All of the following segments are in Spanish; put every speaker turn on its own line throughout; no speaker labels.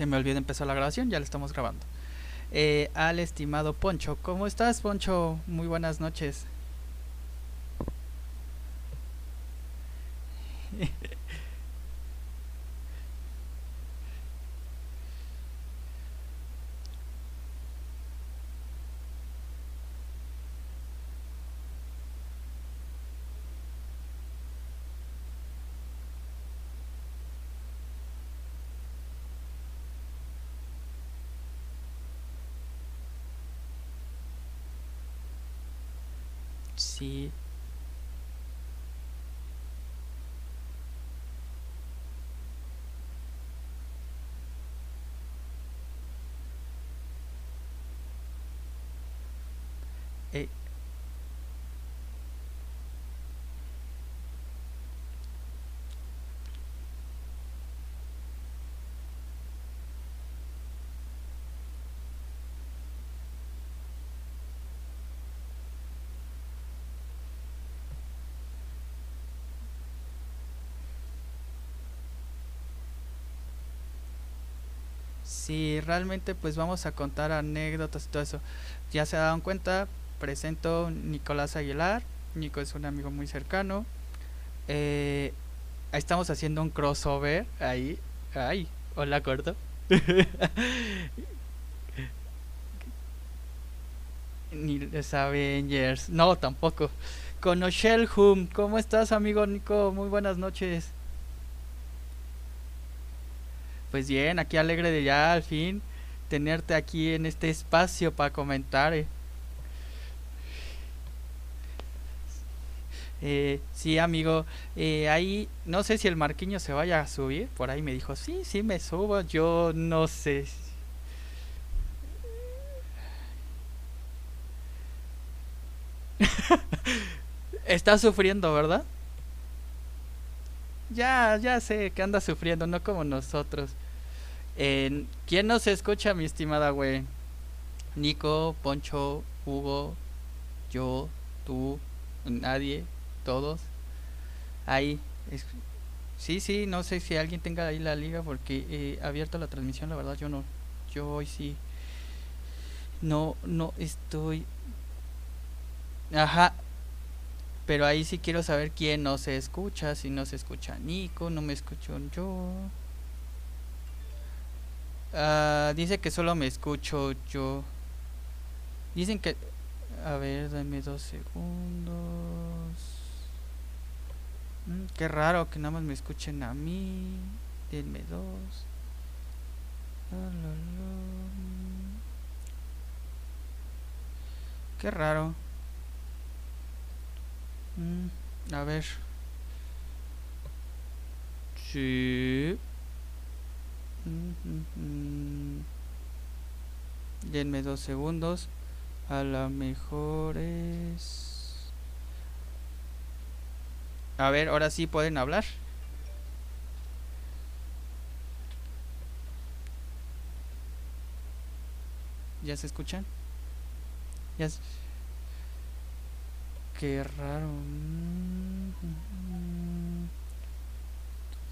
se me olvidó empezar la grabación, ya la estamos grabando. Eh, al estimado Poncho, ¿cómo estás, Poncho? Muy buenas noches. Sí. Sí, realmente pues vamos a contar anécdotas y todo eso. Ya se dado cuenta, presento Nicolás Aguilar. Nico es un amigo muy cercano. Eh, estamos haciendo un crossover ahí. Ay, hola gordo. Ni los Avengers. No, tampoco. Con Oshel Hum. ¿Cómo estás, amigo Nico? Muy buenas noches. Pues bien, aquí alegre de ya al fin tenerte aquí en este espacio para comentar. Eh. Eh, sí, amigo, eh, ahí no sé si el Marquiño se vaya a subir. Por ahí me dijo, sí, sí, me subo. Yo no sé. Está sufriendo, ¿verdad? Ya, ya sé que anda sufriendo, no como nosotros. ¿Quién nos escucha, mi estimada güey? Nico, Poncho, Hugo, yo, tú, nadie, todos. Ahí. sí, sí, no sé si alguien tenga ahí la liga porque he abierto la transmisión, la verdad yo no. Yo hoy sí. No, no estoy. Ajá, pero ahí sí quiero saber quién no se escucha. Si no se escucha Nico, no me escucho yo. Ah, dice que solo me escucho yo. Dicen que... A ver, dame dos segundos. Mm, qué raro que nada más me escuchen a mí. Denme dos. Qué raro. Mm, a ver. Sí. Denme dos segundos. A lo mejor es... A ver, ahora sí pueden hablar. ¿Ya se escuchan? Ya Qué raro.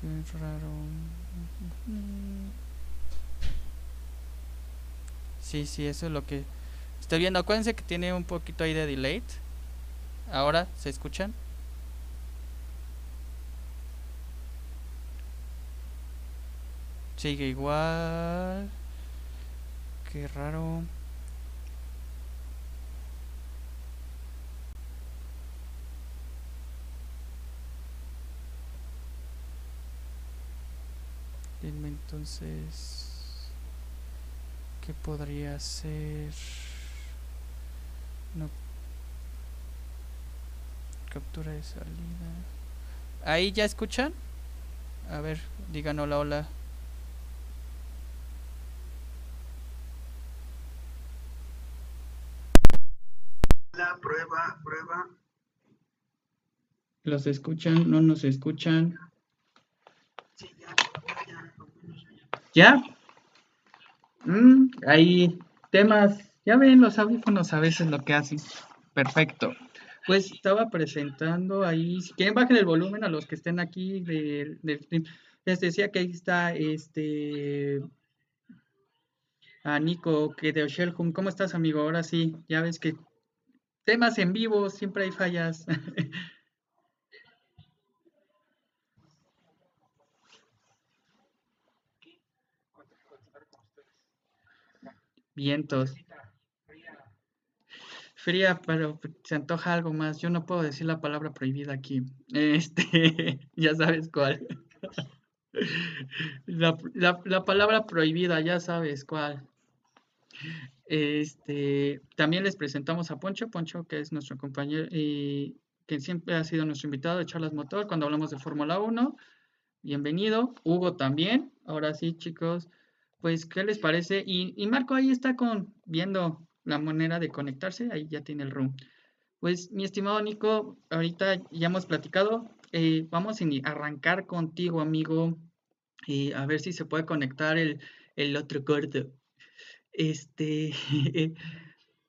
Qué raro. Sí, sí, eso es lo que estoy viendo. Acuérdense que tiene un poquito ahí de delay. Ahora, ¿se escuchan? Sigue igual. Qué raro. Entonces qué podría ser no. Captura de salida. Ahí ya escuchan a ver digan hola hola.
La prueba prueba.
Los escuchan no nos escuchan ¿Ya? Mm, hay temas, ya ven los audífonos a veces lo que hacen. Perfecto. Pues estaba presentando ahí, si quieren bajen el volumen a los que estén aquí del. Les decía que ahí está este a Nico, que de Oshelhum. ¿Cómo estás, amigo? Ahora sí, ya ves que temas en vivo, siempre hay fallas. Vientos. Fría, pero se antoja algo más. Yo no puedo decir la palabra prohibida aquí. Este, ya sabes cuál. La, la, palabra prohibida, ya sabes cuál. Este, también les presentamos a Poncho, Poncho que es nuestro compañero y que siempre ha sido nuestro invitado de Charlas Motor cuando hablamos de Fórmula 1. Bienvenido. Hugo también. Ahora sí, chicos, pues, ¿qué les parece? Y, y Marco ahí está con viendo la manera de conectarse, ahí ya tiene el room. Pues, mi estimado Nico, ahorita ya hemos platicado, eh, vamos a arrancar contigo, amigo, y a ver si se puede conectar el, el otro gordo. Este,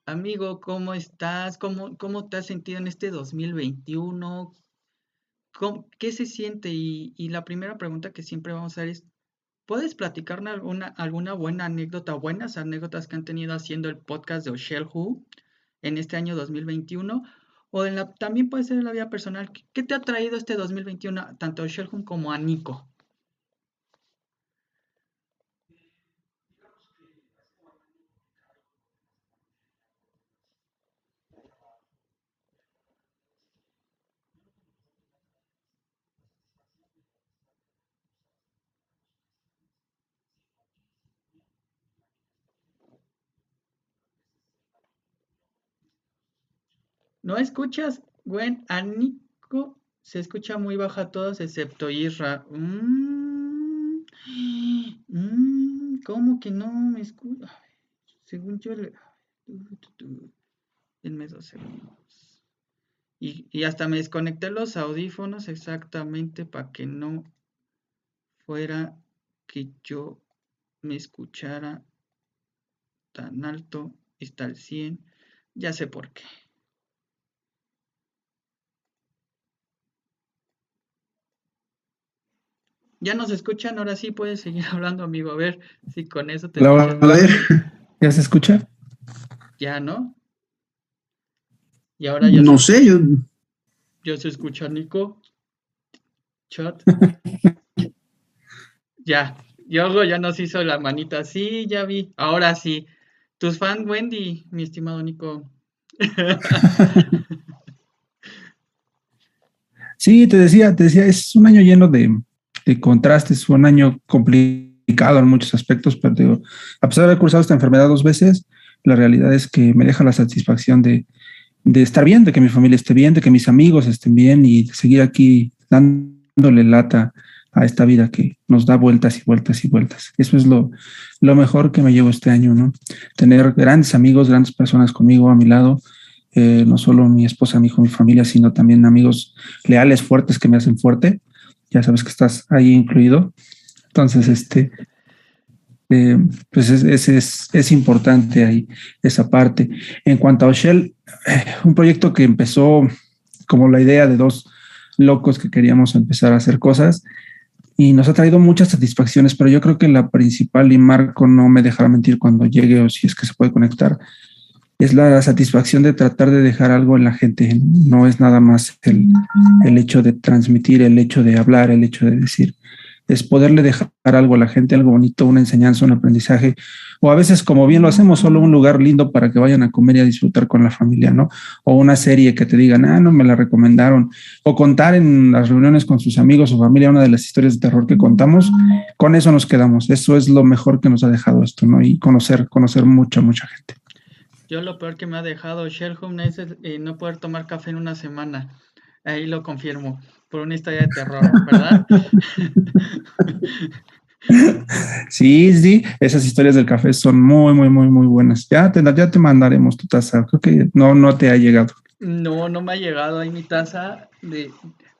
amigo, ¿cómo estás? ¿Cómo, ¿Cómo te has sentido en este 2021? ¿Qué se siente? Y, y, la primera pregunta que siempre vamos a hacer es, ¿puedes platicarme alguna, alguna buena anécdota, buenas anécdotas que han tenido haciendo el podcast de Oshel Who en este año 2021? O en la, también puede ser en la vida personal. ¿Qué te ha traído este 2021 tanto a Shelhun como a Nico? ¿No escuchas, Gwen? A Nico se escucha muy baja a todos excepto Isra. Mm, mm, ¿Cómo que no me escucha? Según yo le... Denme dos segundos. Y, hasta me desconecté los audífonos exactamente para que no fuera que yo me escuchara tan alto. Está al 100. Ya sé por qué. Ya nos escuchan, ahora sí puedes seguir hablando, amigo. A ver si con eso te.
a ver, ¿ya se escucha?
Ya, ¿no? Y ahora ya.
No sé, yo.
¿Ya se escucha, Nico? Chat. ya. Yogo ya nos hizo la manita. Sí, ya vi. Ahora sí. Tus fans, Wendy, mi estimado Nico.
sí, te decía, te decía, es un año lleno de contrastes. Fue un año complicado en muchos aspectos, pero a pesar de haber cursado esta enfermedad dos veces, la realidad es que me deja la satisfacción de, estar bien, de que mi familia esté bien, de que mis amigos estén bien y de seguir aquí dándole lata a esta vida que nos da vueltas y vueltas y vueltas. Eso es lo, lo mejor que me llevo este año, ¿no? Tener grandes amigos, grandes personas conmigo a mi lado, eh, no solo mi esposa, mi hijo, mi familia, sino también amigos leales, fuertes que me hacen fuerte ya sabes que estás ahí incluido. Entonces, este, eh, pues es, es, es, importante ahí esa parte. En cuanto a Shell, eh, un proyecto que empezó como la idea de dos locos que queríamos empezar a hacer cosas y nos ha traído muchas satisfacciones, pero yo creo que la principal, y Marco no me dejará mentir cuando llegue o si es que se puede conectar, es la satisfacción de tratar de dejar algo en la gente. No es nada más el, el, hecho de transmitir, el hecho de hablar, el hecho de decir. Es poderle dejar algo a la gente, algo bonito, una enseñanza, un aprendizaje. O a veces, como bien lo hacemos, solo un lugar lindo para que vayan a comer y a disfrutar con la familia, ¿no? O una serie que te digan, ah, no me la recomendaron. O contar en las reuniones con sus amigos o familia una de las historias de terror que contamos. Con eso nos quedamos. Eso es lo mejor que nos ha dejado esto, ¿no? Y conocer, conocer mucha, mucha gente.
Yo lo peor que me ha dejado Sherham es eh, no poder tomar café en una semana. Ahí lo confirmo, por una historia de terror, ¿verdad?
Sí, sí, esas historias del café son muy, muy, muy, muy buenas. Ya te, ya te mandaremos tu taza. Creo que no, no te ha llegado.
No, no me ha llegado ahí mi taza de,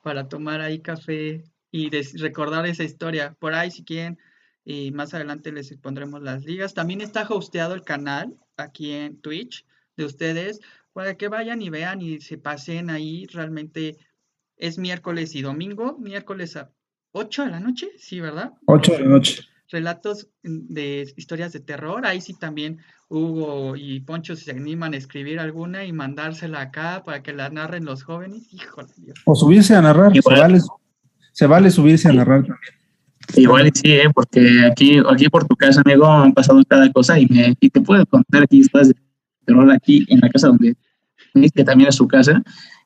para tomar ahí café y recordar esa historia. Por ahí, si quieren, y más adelante les pondremos las ligas. También está hosteado el canal aquí en Twitch de ustedes para que vayan y vean y se pasen ahí. Realmente es miércoles y domingo, miércoles a 8 de la noche, sí, ¿verdad?
8 de la noche.
relatos de historias de terror, ahí sí también Hugo y Poncho se animan a escribir alguna y mandársela acá para que la narren los jóvenes. Híjole, Dios.
O subirse a narrar, se vale, se vale, subirse a narrar también.
Igual sí, ¿eh? porque aquí, aquí por tu casa, amigo, han pasado cada cosa y, me, y te puedo contar aquí historias de terror aquí en la casa donde que también es su casa,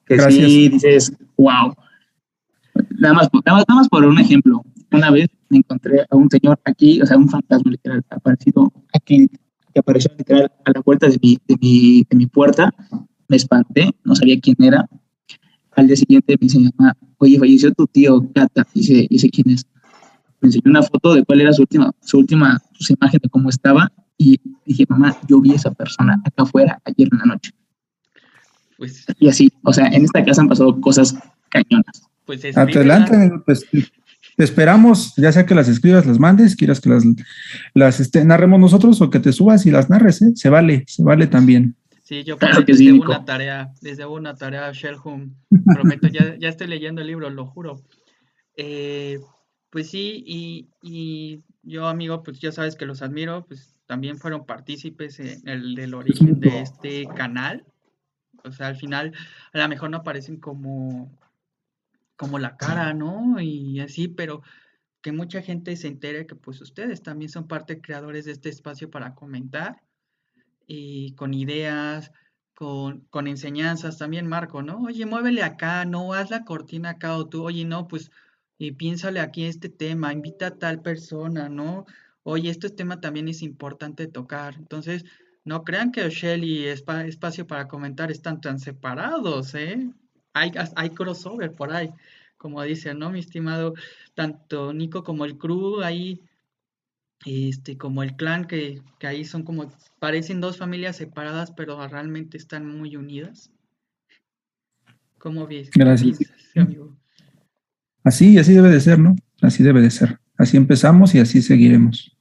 que sí dices, wow. Nada más, nada más, nada más por un ejemplo. Una vez me encontré a un señor aquí, o sea, un fantasma literal, aparecido aquí, que apareció literal a la puerta de mi, de mi, de mi puerta. Me espanté, no sabía quién era. Al día siguiente me dice mi mamá, oye, falleció tu tío Gata. Dice, dice quién es. Me enseñó una foto de cuál era su última, su última su imagen de cómo estaba. Y dije, mamá, yo vi a esa persona acá afuera ayer en la noche. Pues, y así, o sea, en esta casa han pasado cosas cañonas.
Pues Adelante, pues te esperamos, ya sea que las escribas, las mandes, quieras que las, las este, narremos nosotros o que te subas y las narres, ¿eh? se vale, se vale también.
Sí, yo claro que sí, una tarea, desde una tarea, Sherhum, prometo, ya, ya estoy leyendo el libro, lo juro. Eh, pues sí, y, y, yo, amigo, pues ya sabes que los admiro, pues también fueron partícipes en el del origen de este canal. O sea, al final, a lo mejor no aparecen como como la cara, ¿no? Y así, pero que mucha gente se entere que pues ustedes también son parte creadores de este espacio para comentar y con ideas, con, con enseñanzas también, Marco, ¿no? Oye, muévele acá, no, haz la cortina acá o tú, oye, no, pues y piénsale aquí este tema, invita a tal persona, ¿no? Oye, este tema también es importante tocar. Entonces, no crean que Shelly y Espacio para Comentar están tan separados, ¿eh? hay, hay crossover por ahí, como dicen, ¿no? Mi estimado, tanto Nico como el crew ahí, este, como el clan, que, que ahí son como, parecen dos familias separadas, pero realmente están muy unidas. ¿Cómo ves?
Gracias. amigo? Así, así debe de ser, ¿no? Así debe de ser. Así empezamos y así seguiremos.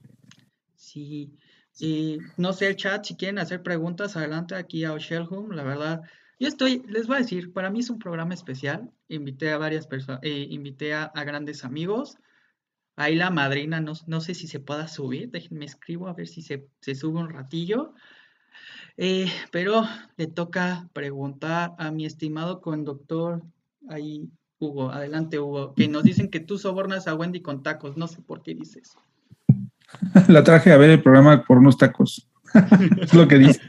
Sí. No sé el chat, si quieren hacer preguntas, adelante aquí a Home, La verdad, yo estoy, les voy a decir, para mí es un programa especial. Invité a varias personas, eh, invité a, grandes amigos. Ahí la madrina, no, no, sé si se pueda subir, déjenme escribo a ver si se, sube un ratillo. Eh, pero le toca preguntar a mi estimado conductor, ahí Hugo, adelante Hugo, que nos dicen que tú sobornas a Wendy con tacos, no sé por qué dices.
La traje a ver el programa por unos tacos. es lo que dice.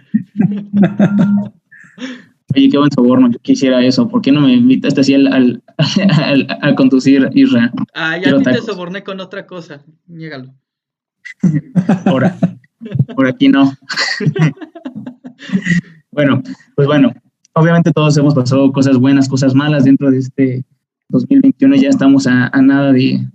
Oye, qué buen soborno, yo quisiera eso. ¿Por qué no me invitaste así al, al, conducir Israel?
Ah, ya te soborné con otra cosa. Niégalo.
Ahora, por aquí no. bueno, pues bueno, obviamente todos hemos pasado cosas buenas, cosas malas dentro de este 2021. Ya estamos a, nada de,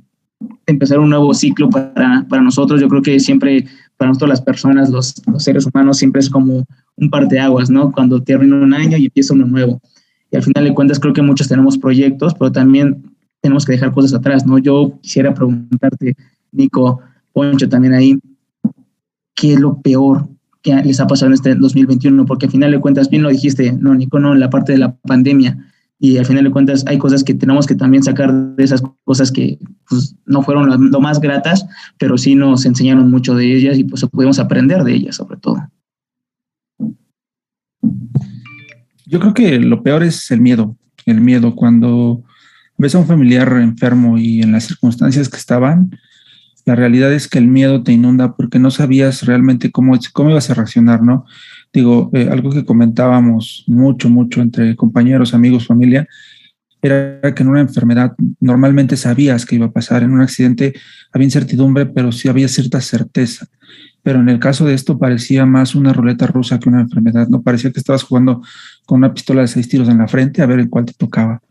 empezar un nuevo ciclo para, para, nosotros. Yo creo que siempre, para nosotros las personas, los, los seres humanos, siempre es como un par de aguas, ¿no? Cuando termina un año y empieza uno nuevo. Y al final de cuentas creo que muchos tenemos proyectos, pero también tenemos que dejar cosas atrás, ¿no? Yo quisiera preguntarte, Nico, Poncho, también ahí, ¿qué es lo peor que les ha pasado en este 2021? Porque al final de cuentas, bien lo dijiste, no, Nico, no, en la parte de la pandemia. Y al final de cuentas hay cosas que tenemos que también sacar de esas cosas que pues, no fueron lo, más gratas, pero sí nos enseñaron mucho de ellas y pues pudimos aprender de ellas sobre todo.
Yo creo que lo peor es el miedo, el miedo cuando ves a un familiar enfermo y en las circunstancias que estaban, la realidad es que el miedo te inunda porque no sabías realmente cómo, cómo ibas a reaccionar, ¿no? Digo, eh, algo que comentábamos mucho, mucho entre compañeros, amigos, familia, era que en una enfermedad normalmente sabías que iba a pasar, en un accidente había incertidumbre, pero sí había cierta certeza pero en el caso de esto parecía más una ruleta rusa que una enfermedad, ¿no? Parecía que estabas jugando con una pistola de seis tiros en la frente a ver el cuál te tocaba.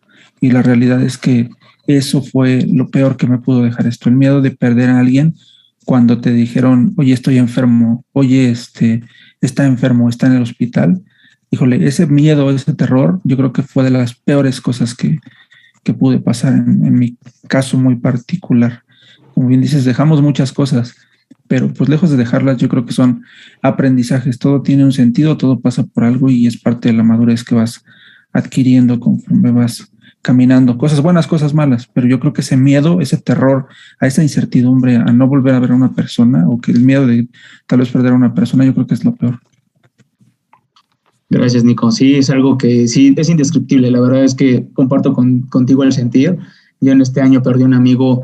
Y la realidad es que eso fue lo peor que me pudo dejar esto, el miedo de perder a alguien cuando te dijeron, oye, estoy enfermo, oye, este, está enfermo, está en el hospital. Híjole, ese miedo, ese terror, yo creo que fue de las peores cosas que, que pude pasar en, en mi caso muy particular. Como bien dices, dejamos muchas cosas, pero pues lejos de dejarlas, yo creo que son aprendizajes, todo tiene un sentido, todo pasa por algo y es parte de la madurez que vas adquiriendo conforme vas caminando, cosas buenas, cosas malas, pero yo creo que ese miedo, ese terror, a esa incertidumbre, a no volver a ver a una persona o que el miedo de tal vez perder a una persona, yo creo que es lo peor.
Gracias, Nico. Sí, es algo que sí es indescriptible. La verdad es que comparto contigo el sentir. Yo en este año perdí un amigo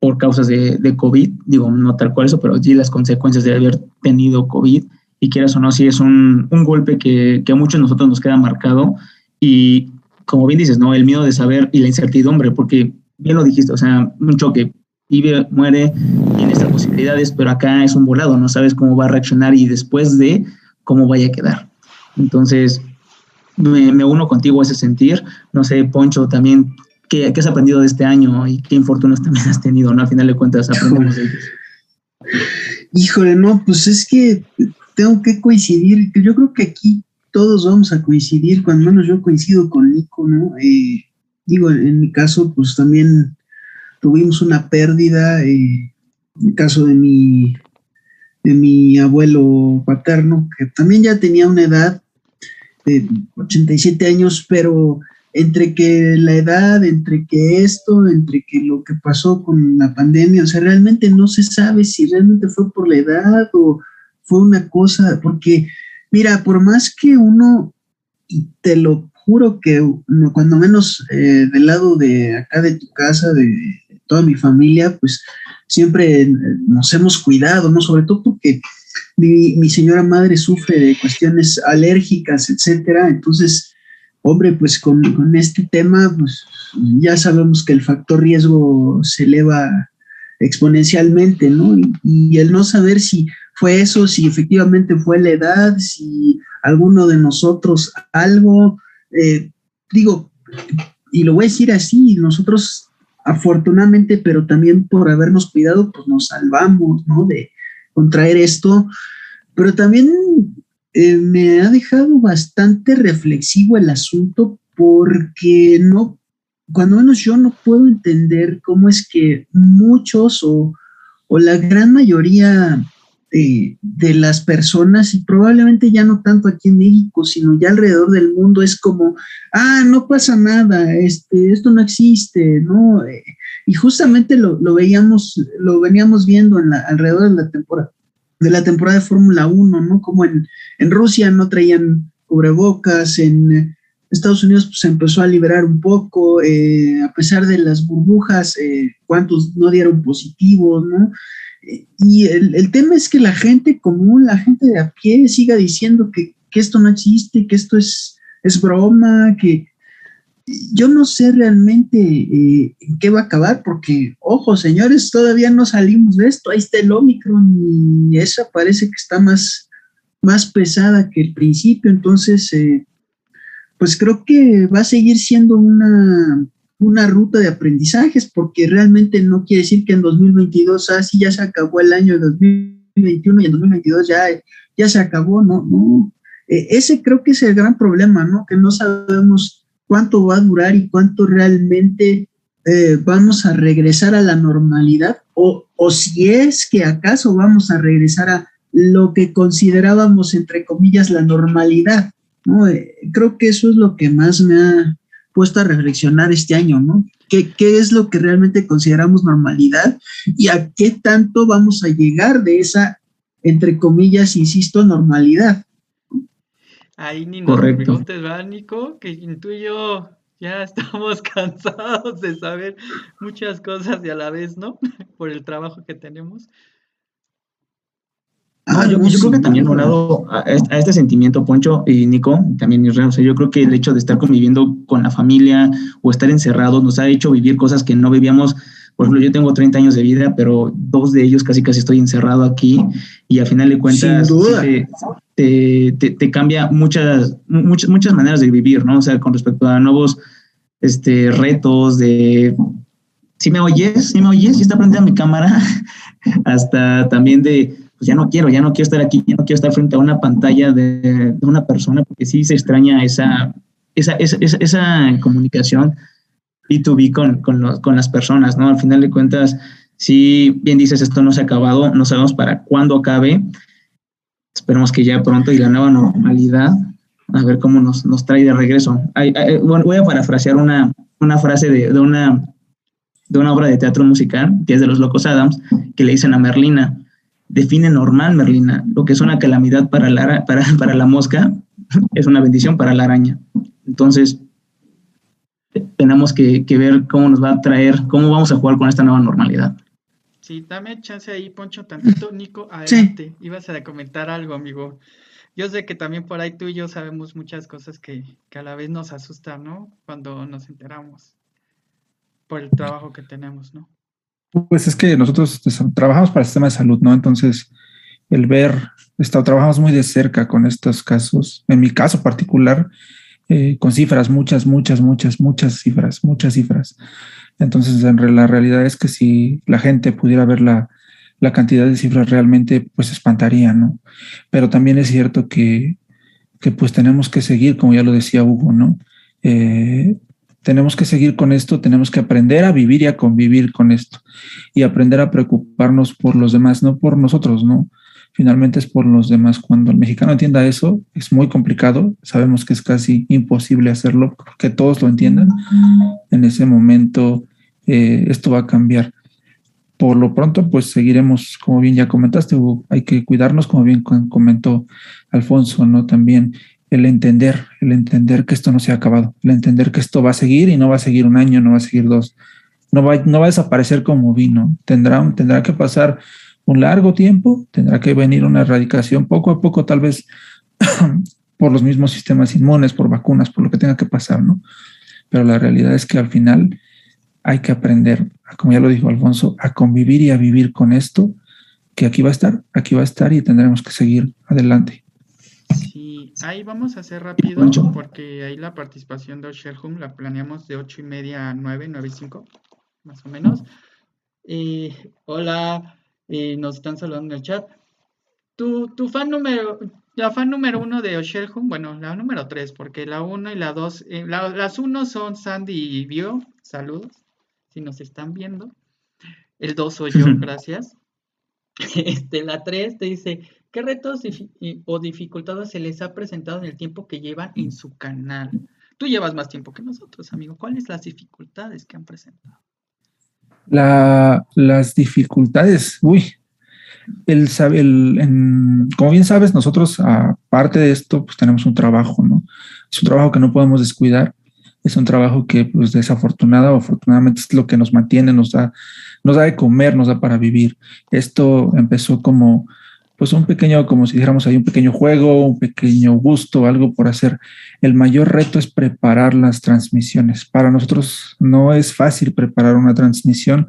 por causas de, de, COVID, digo, no tal cual eso, pero sí las consecuencias de haber tenido COVID. Y quieras o no, sí es un, un golpe que, que, a muchos de nosotros nos queda marcado. Y como bien dices, ¿no? El miedo de saber y la incertidumbre, porque bien lo dijiste, o sea, un choque, vive, muere, tiene estas posibilidades, pero acá es un volado, no sabes cómo va a reaccionar y después de cómo vaya a quedar. Entonces, me, uno contigo a ese sentir. No sé, Poncho, también, ¿qué, has aprendido de este año y qué infortunios también has tenido? ¿no? Al final de cuentas, aprendemos de ellos.
Híjole, no, pues es que tengo que coincidir. Yo creo que aquí todos vamos a coincidir, cuando menos yo coincido con Nico, ¿no? Eh, digo, en mi caso, pues también tuvimos una pérdida. Eh, en el caso de mi, de mi abuelo paterno, que también ya tenía una edad de 87 años, pero entre que la edad, entre que esto, entre que lo que pasó con la pandemia, o sea, realmente no se sabe si realmente fue por la edad o fue una cosa, porque mira, por más que uno, y te lo juro que cuando menos eh, del lado de acá de tu casa, de toda mi familia, pues siempre nos hemos cuidado, ¿no? Sobre todo porque mi, señora madre sufre de cuestiones alérgicas, etcétera. Entonces, hombre, pues con, este tema, pues ya sabemos que el factor riesgo se eleva exponencialmente, ¿no? Y, el no saber si fue eso, si efectivamente fue la edad, si alguno de nosotros algo, eh, digo, y lo voy a decir así, nosotros afortunadamente, pero también por habernos cuidado, pues nos salvamos, ¿no? De, contraer esto, pero también eh, me ha dejado bastante reflexivo el asunto porque no, cuando menos yo no puedo entender cómo es que muchos o, o la gran mayoría de, de, las personas, y probablemente ya no tanto aquí en México, sino ya alrededor del mundo, es como, ah, no pasa nada, este, esto no existe, ¿no? Eh, y justamente lo, lo veíamos, lo veníamos viendo en la, alrededor de la temporada de la temporada de Fórmula 1, ¿no? Como en, en, Rusia no traían cubrebocas, en Estados Unidos pues, se empezó a liberar un poco, eh, a pesar de las burbujas, eh, cuántos no dieron positivos, ¿no? Y el, el, tema es que la gente común, la gente de a pie, siga diciendo que, que esto no existe, que esto es, es broma, que, yo no sé realmente eh, en qué va a acabar, porque, ojo, señores, todavía no salimos de esto. Ahí está el Omicron y esa parece que está más, más pesada que el principio. Entonces, eh, pues creo que va a seguir siendo una, una ruta de aprendizajes, porque realmente no quiere decir que en 2022, así ah, ya se acabó el año de 2021 y en 2022 ya, ya se acabó, no, no. Eh, ese creo que es el gran problema, ¿no? Que no sabemos cuánto va a durar y cuánto realmente eh, vamos a regresar a la normalidad o, o si es que acaso vamos a regresar a lo que considerábamos, entre comillas, la normalidad. ¿no? Eh, creo que eso es lo que más me ha puesto a reflexionar este año, ¿no? ¿Qué, ¿Qué, es lo que realmente consideramos normalidad y a qué tanto vamos a llegar de esa, entre comillas, insisto, normalidad?
Ahí ni nos preguntes, ¿verdad, Nico? Que tú y yo ya estamos cansados de saber muchas cosas y a la vez, ¿no? Por el trabajo que tenemos.
Ah, yo, creo que también unado a, a, este sentimiento, Poncho y Nico, también Israel, o sea, yo creo que el hecho de estar conviviendo con la familia o estar encerrados nos ha hecho vivir cosas que no vivíamos. Por ejemplo, yo tengo 30 años de vida, pero dos de ellos casi casi estoy encerrado aquí y a final de cuentas te, te, cambia muchas, muchas, muchas maneras de vivir, ¿no? O sea, con respecto a nuevos este, retos de... Si me oyes, si me oyes, si está prendida mi cámara, hasta también de, pues ya no quiero, ya no quiero estar aquí, ya no quiero estar frente a una pantalla de, una persona, porque sí se extraña esa, esa, esa, esa comunicación B2B con, con, con las personas, ¿no? Al final de cuentas, si bien dices esto no se ha acabado, no sabemos para cuándo acabe. Esperemos que ya pronto y la nueva normalidad a ver cómo nos, nos trae de regreso. voy a parafrasear una, una frase de, de, una, de una obra de teatro musical, que es de los Locos Adams, que le dicen a Merlina, define normal, Merlina, lo que es una calamidad para la, para, para la mosca, es una bendición para la araña. Entonces, tenemos que, que, ver cómo nos va a traer, cómo vamos a jugar con esta nueva normalidad.
Sí, dame chance ahí, Poncho, tantito. Nico, adelante. Ibas a comentar algo, amigo. Yo sé que también por ahí tú y yo sabemos muchas cosas que, que a la vez nos asustan, ¿no? Cuando nos enteramos por el trabajo que tenemos, ¿no?
Pues es que nosotros trabajamos para el sistema de salud, ¿no? Entonces, el ver, está, trabajamos muy de cerca con estos casos. En mi caso particular, eh, con cifras, muchas, muchas, muchas, muchas cifras, muchas cifras. Entonces, en la realidad es que si la gente pudiera ver la, la cantidad de cifras realmente, pues espantaría, ¿no? Pero también es cierto que, que pues tenemos que seguir, como ya lo decía Hugo, ¿no? Eh, tenemos que seguir con esto, tenemos que aprender a vivir y a convivir con esto y aprender a preocuparnos por los demás, no por nosotros, ¿no? finalmente es por los demás. Cuando el mexicano entienda eso, es muy complicado. Sabemos que es casi imposible hacerlo, que todos lo entiendan. En ese momento, eh, esto va a cambiar. Por lo pronto, pues seguiremos, como bien ya comentaste, hay que cuidarnos, como bien comentó Alfonso, ¿no? También el entender, el entender que esto no se ha acabado, el entender que esto va a seguir y no va a seguir un año, no va a seguir dos, no va, no va a desaparecer como vino, tendrá, tendrá que pasar un largo tiempo, tendrá que venir una erradicación poco a poco, tal vez por los mismos sistemas inmunes, por vacunas, por lo que tenga que pasar, ¿no? Pero la realidad es que al final hay que aprender, como ya lo dijo Alfonso, a convivir y a vivir con esto, que aquí va a estar, aquí va a estar y tendremos que seguir adelante.
Sí, ahí vamos a hacer rápido porque ahí la participación de Home la planeamos de ocho y media a nueve, nueve y cinco, más o menos. hola, y nos están saludando en el chat. Tu, tu fan número, la fan número uno de Home, bueno, la número tres, porque la uno y la dos, eh, las uno son Sandy y Bio, saludos, si nos están viendo. El dos soy yo, gracias. Este, la tres te dice, ¿qué retos o dificultades se les ha presentado en el tiempo que llevan en su canal? Tú llevas más tiempo que nosotros, amigo. ¿Cuáles las dificultades que han presentado?
La, las dificultades, uy, el, como bien sabes, nosotros aparte de esto, pues tenemos un trabajo, ¿no? Es un trabajo que no podemos descuidar, es un trabajo que, pues desafortunada o afortunadamente es lo que nos mantiene, nos da, nos da de comer, nos da para vivir. Esto empezó como, pues un pequeño, como si dijéramos ahí, un pequeño juego, un pequeño gusto, algo por hacer. El mayor reto es preparar las transmisiones. Para nosotros no es fácil preparar una transmisión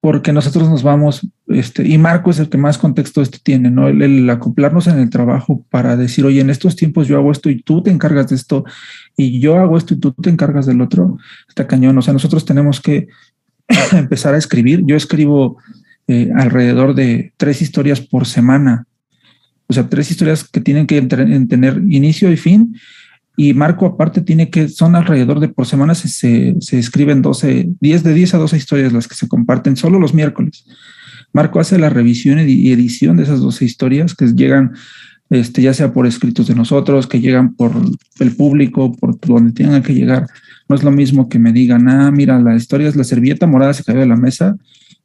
porque nosotros nos vamos, este, y Marco es el que más contexto esto tiene, ¿no? El, acoplarnos en el trabajo para decir, oye, en estos tiempos yo hago esto y tú te encargas de esto, y yo hago esto y tú te encargas del otro, está cañón. O sea, nosotros tenemos que empezar a escribir. Yo escribo eh, alrededor de tres historias por semana. O sea, tres historias que tienen que tener inicio y fin. Y Marco aparte tiene que, son alrededor de por semana se, se, escriben 12, 10 de 10 a 12 historias las que se comparten solo los miércoles. Marco hace la revisión y edición de esas 12 historias que llegan, este, ya sea por escritos de nosotros, que llegan por el público, por donde tengan que llegar. No es lo mismo que me digan, ah, mira, la historia es la servilleta morada se cayó de la mesa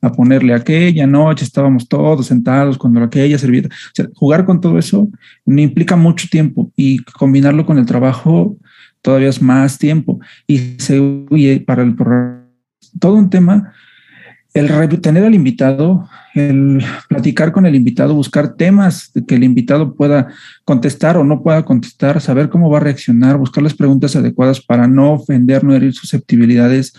a ponerle aquella noche, estábamos todos sentados cuando aquella servilleta. O sea, jugar con todo eso me implica mucho tiempo y combinarlo con el trabajo todavía es más tiempo. Y se para el programa, todo un tema, el tener al invitado, el platicar con el invitado, buscar temas que el invitado pueda contestar o no pueda contestar, saber cómo va a reaccionar, buscar las preguntas adecuadas para no ofender, no herir susceptibilidades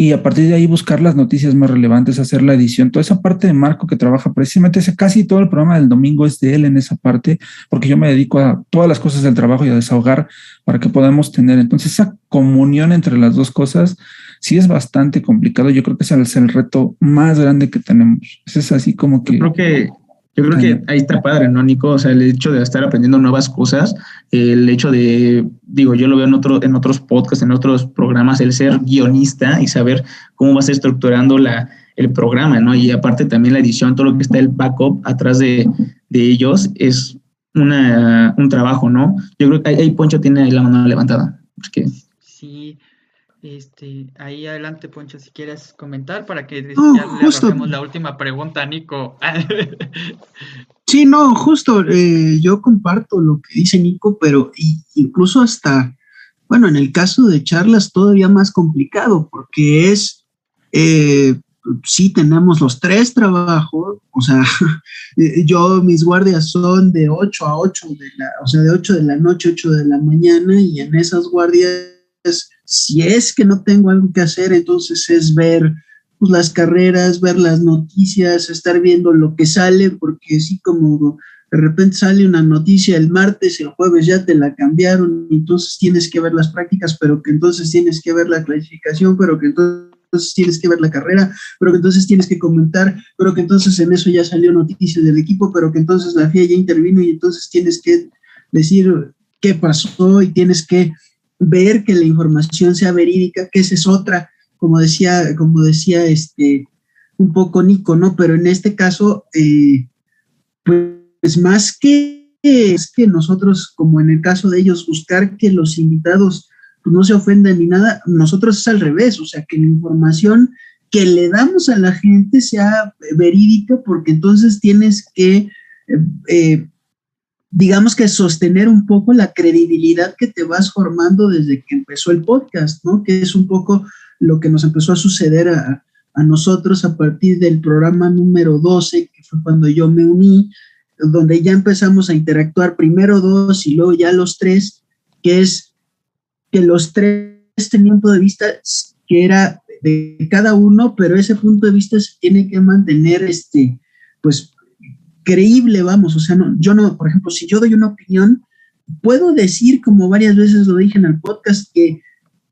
y a partir de ahí buscar las noticias más relevantes, hacer la edición, toda esa parte de Marco que trabaja precisamente, ese, casi todo el programa del domingo es de él en esa parte, porque yo me dedico a todas las cosas del trabajo y a desahogar para que podamos tener. Entonces, esa comunión entre las dos cosas sí es bastante complicado. Yo creo que ese es el reto más grande que tenemos. Ese es así como que...
creo que yo creo que ahí está padre, ¿no, Nico? O sea, el hecho de estar aprendiendo nuevas cosas, el hecho de, digo, yo lo veo en, otro, en otros podcasts, en otros programas, el ser guionista y saber cómo vas estructurando la, el programa, ¿no? Y aparte también la edición, todo lo que está el backup atrás de, de ellos, es una, un trabajo, ¿no? Yo creo que ahí Poncho tiene la mano levantada. Porque...
Sí, este, ahí adelante, Poncho, si quieres comentar para que ya le
justo.
la última pregunta a Nico.
Sí, no, justo, eh, yo comparto lo que dice Nico, pero incluso hasta, bueno, en el caso de charlas todavía más complicado, porque es, eh, sí tenemos los tres trabajos, o sea, eh, yo, mis guardias son de 8 a 8 de la, o sea, de 8 de la noche, 8 de la mañana, y en esas guardias, si es que no tengo algo que hacer, entonces es ver pues, las carreras, ver las noticias, estar viendo lo que sale, porque sí, como de repente sale una noticia el martes, el jueves ya te la cambiaron, entonces tienes que ver las prácticas, pero que entonces tienes que ver la clasificación, pero que entonces tienes que ver la carrera, pero que entonces tienes que comentar, pero que entonces en eso ya salió noticias del equipo, pero que entonces la FIA ya intervino y entonces tienes que decir qué pasó y tienes que ver que la información sea verídica, que esa es otra como decía, como decía este, un poco Nico, ¿no? Pero en este caso, eh, pues más que, es que nosotros, como en el caso de ellos, buscar que los invitados pues, no se ofendan ni nada, nosotros es al revés, o sea, que la información que le damos a la gente sea verídica, porque entonces tienes que, eh, eh, digamos que sostener un poco la credibilidad que te vas formando desde que empezó el podcast, ¿no? Que es un poco lo que nos empezó a suceder a, a, nosotros a partir del programa número 12, que fue cuando yo me uní, donde ya empezamos a interactuar primero dos y luego ya los tres, que es que los tres tenían un punto de vista que era de cada uno, pero ese punto de vista se tiene que mantener, este, pues, creíble, vamos, o sea, no, yo no, por ejemplo, si yo doy una opinión, puedo decir, como varias veces lo dije en el podcast, que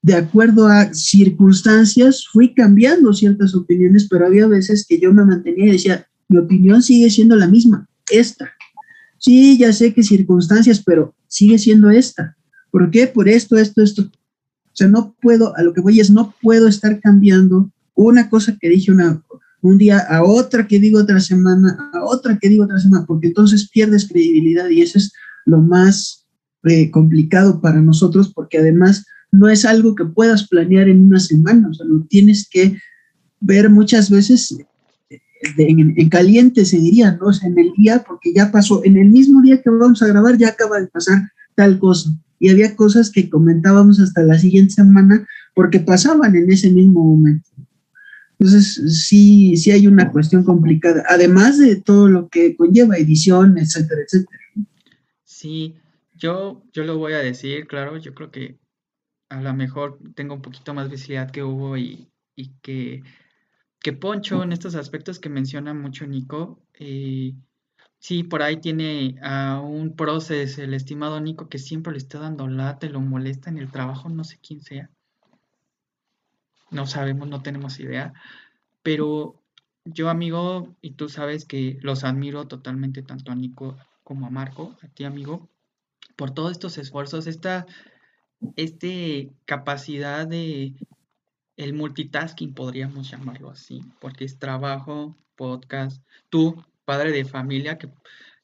de acuerdo a circunstancias fui cambiando ciertas opiniones, pero había veces que yo me mantenía y decía, mi opinión sigue siendo la misma, esta. Sí, ya sé que circunstancias, pero sigue siendo esta. ¿Por qué? Por esto, esto, esto. O sea, no puedo, a lo que voy es, no puedo estar cambiando una cosa que dije una, un día a otra que digo otra semana, a otra que digo otra semana, porque entonces pierdes credibilidad y eso es lo más eh, complicado para nosotros, porque además no es algo que puedas planear en una semana, o sea, lo tienes que ver muchas veces de, en, en, caliente, se diría, ¿no? O sea, en el día, porque ya pasó, en el mismo día que vamos a grabar, ya acaba de pasar tal cosa. Y había cosas que comentábamos hasta la siguiente semana porque pasaban en ese mismo momento. Entonces, sí, sí hay una cuestión complicada, además de todo lo que conlleva edición, etcétera, etcétera.
Sí, yo, yo lo voy a decir, claro, yo creo que a lo mejor tengo un poquito más visibilidad que Hugo y, y que, que, Poncho en estos aspectos que menciona mucho Nico. Eh, sí, por ahí tiene a un proceso, el estimado Nico, que siempre le está dando lata, lo molesta en el trabajo, no sé quién sea. No sabemos, no tenemos idea. Pero yo, amigo, y tú sabes que los admiro totalmente, tanto a Nico como a Marco, a ti, amigo, por todos estos esfuerzos, esta este capacidad de el multitasking, podríamos llamarlo así, porque es trabajo, podcast, tú, padre de familia, que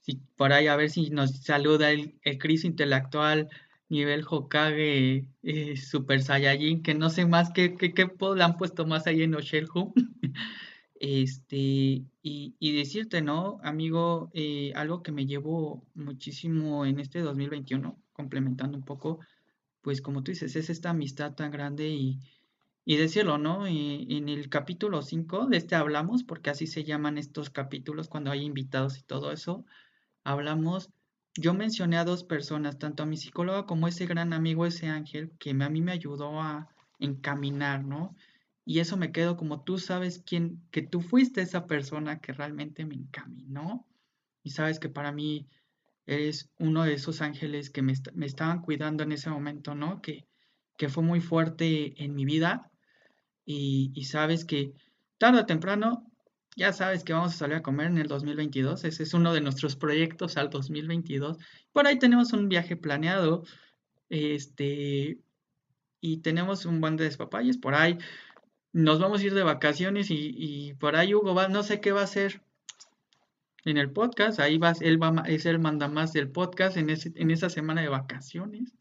si por ahí a ver si nos saluda el, el Cris intelectual nivel Hokage eh, Super Saiyajin, que no sé más qué, qué, qué le han puesto más ahí en Oshelhu. este, y, decirte, ¿no, amigo? Eh, algo que me llevo muchísimo en este 2021, complementando un poco, pues como tú dices, es esta amistad tan grande y, y decirlo, ¿no? En el capítulo 5 de este hablamos, porque así se llaman estos capítulos cuando hay invitados y todo eso, hablamos, yo mencioné a dos personas, tanto a mi psicóloga como a ese gran amigo, ese ángel, que a mí me ayudó a encaminar, ¿no? Y eso me quedo como tú sabes quién, que tú fuiste esa persona que realmente me encaminó y sabes que para mí eres uno de esos ángeles que me, me, estaban cuidando en ese momento, ¿no? Que, que fue muy fuerte en mi vida y, y, sabes que tarde o temprano, ya sabes que vamos a salir a comer en el 2022, ese es uno de nuestros proyectos al 2022. Por ahí tenemos un viaje planeado, este, y tenemos un buen de despapalles, por ahí nos vamos a ir de vacaciones y, por ahí Hugo va, no sé qué va a hacer, en el podcast. Ahí va, él va, es el manda más del podcast en, ese, en esa semana de vacaciones.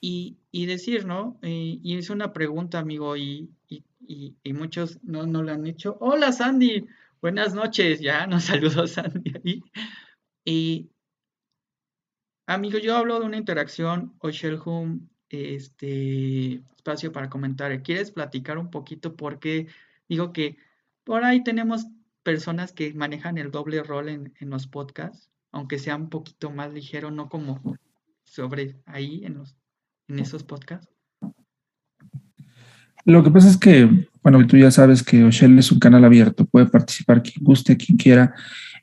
Y, y decir, ¿no? Eh, y es una pregunta, amigo, y, y, muchos no, no lo han hecho. Hola, Sandy. Buenas noches. Ya nos saludó Sandy ahí. Y, amigo, yo hablo de una interacción o Home, este espacio para comentar. ¿Quieres platicar un poquito? Porque digo que por ahí tenemos personas que manejan el doble rol en, los podcasts, aunque sea un poquito más ligero, no como sobre ahí en, los, en esos podcasts.
Lo que pasa es que, bueno, tú ya sabes que Oshel es un canal abierto, puede participar quien guste, quien quiera,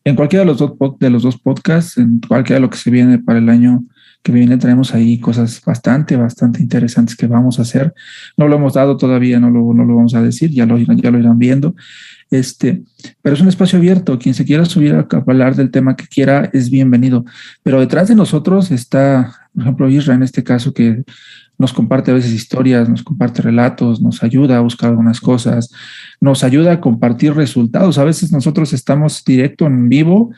en cualquiera de los dos, de los dos podcasts, en cualquiera de lo que se viene para el año que viene, traemos ahí cosas bastante, bastante interesantes que vamos a hacer. No lo hemos dado todavía, no lo, no lo vamos a decir, ya lo, ya lo irán viendo. Este, pero es un espacio abierto. Quien se quiera subir a hablar del tema que quiera es bienvenido. Pero detrás de nosotros está, por ejemplo, Isra en este caso, que nos comparte a veces historias, nos comparte relatos, nos ayuda a buscar algunas cosas, nos ayuda a compartir resultados. A veces nosotros estamos directo en vivo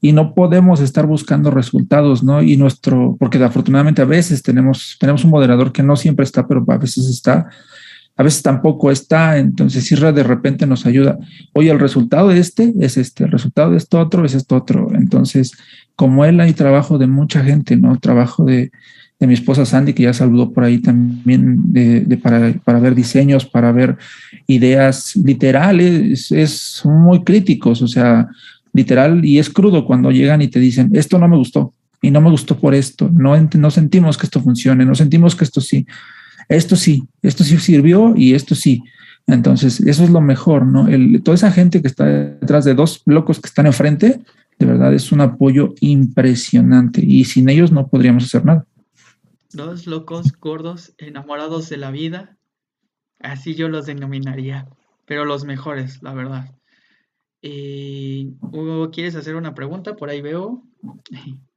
y no podemos estar buscando resultados, ¿no? Y nuestro, porque afortunadamente a veces tenemos, tenemos un moderador que no siempre está, pero a veces está a veces tampoco está, entonces Isra de repente nos ayuda, oye, el resultado de este es este, el resultado de esto otro es esto otro, entonces como él hay trabajo de mucha gente, ¿no? Trabajo de, mi esposa Sandy, que ya saludó por ahí también de, para, para, ver diseños, para ver ideas literales, es muy críticos, o sea, literal, y es crudo cuando llegan y te dicen, esto no me gustó, y no me gustó por esto, no, no sentimos que esto funcione, no sentimos que esto sí esto sí, esto sí sirvió y esto sí. Entonces, eso es lo mejor, ¿no? Toda esa gente que está detrás de dos locos que están enfrente, de verdad es un apoyo impresionante y sin ellos no podríamos hacer nada.
Dos locos gordos enamorados de la vida, así yo los denominaría, pero los mejores, la verdad. Eh, Hugo, ¿quieres hacer una pregunta? Por ahí veo.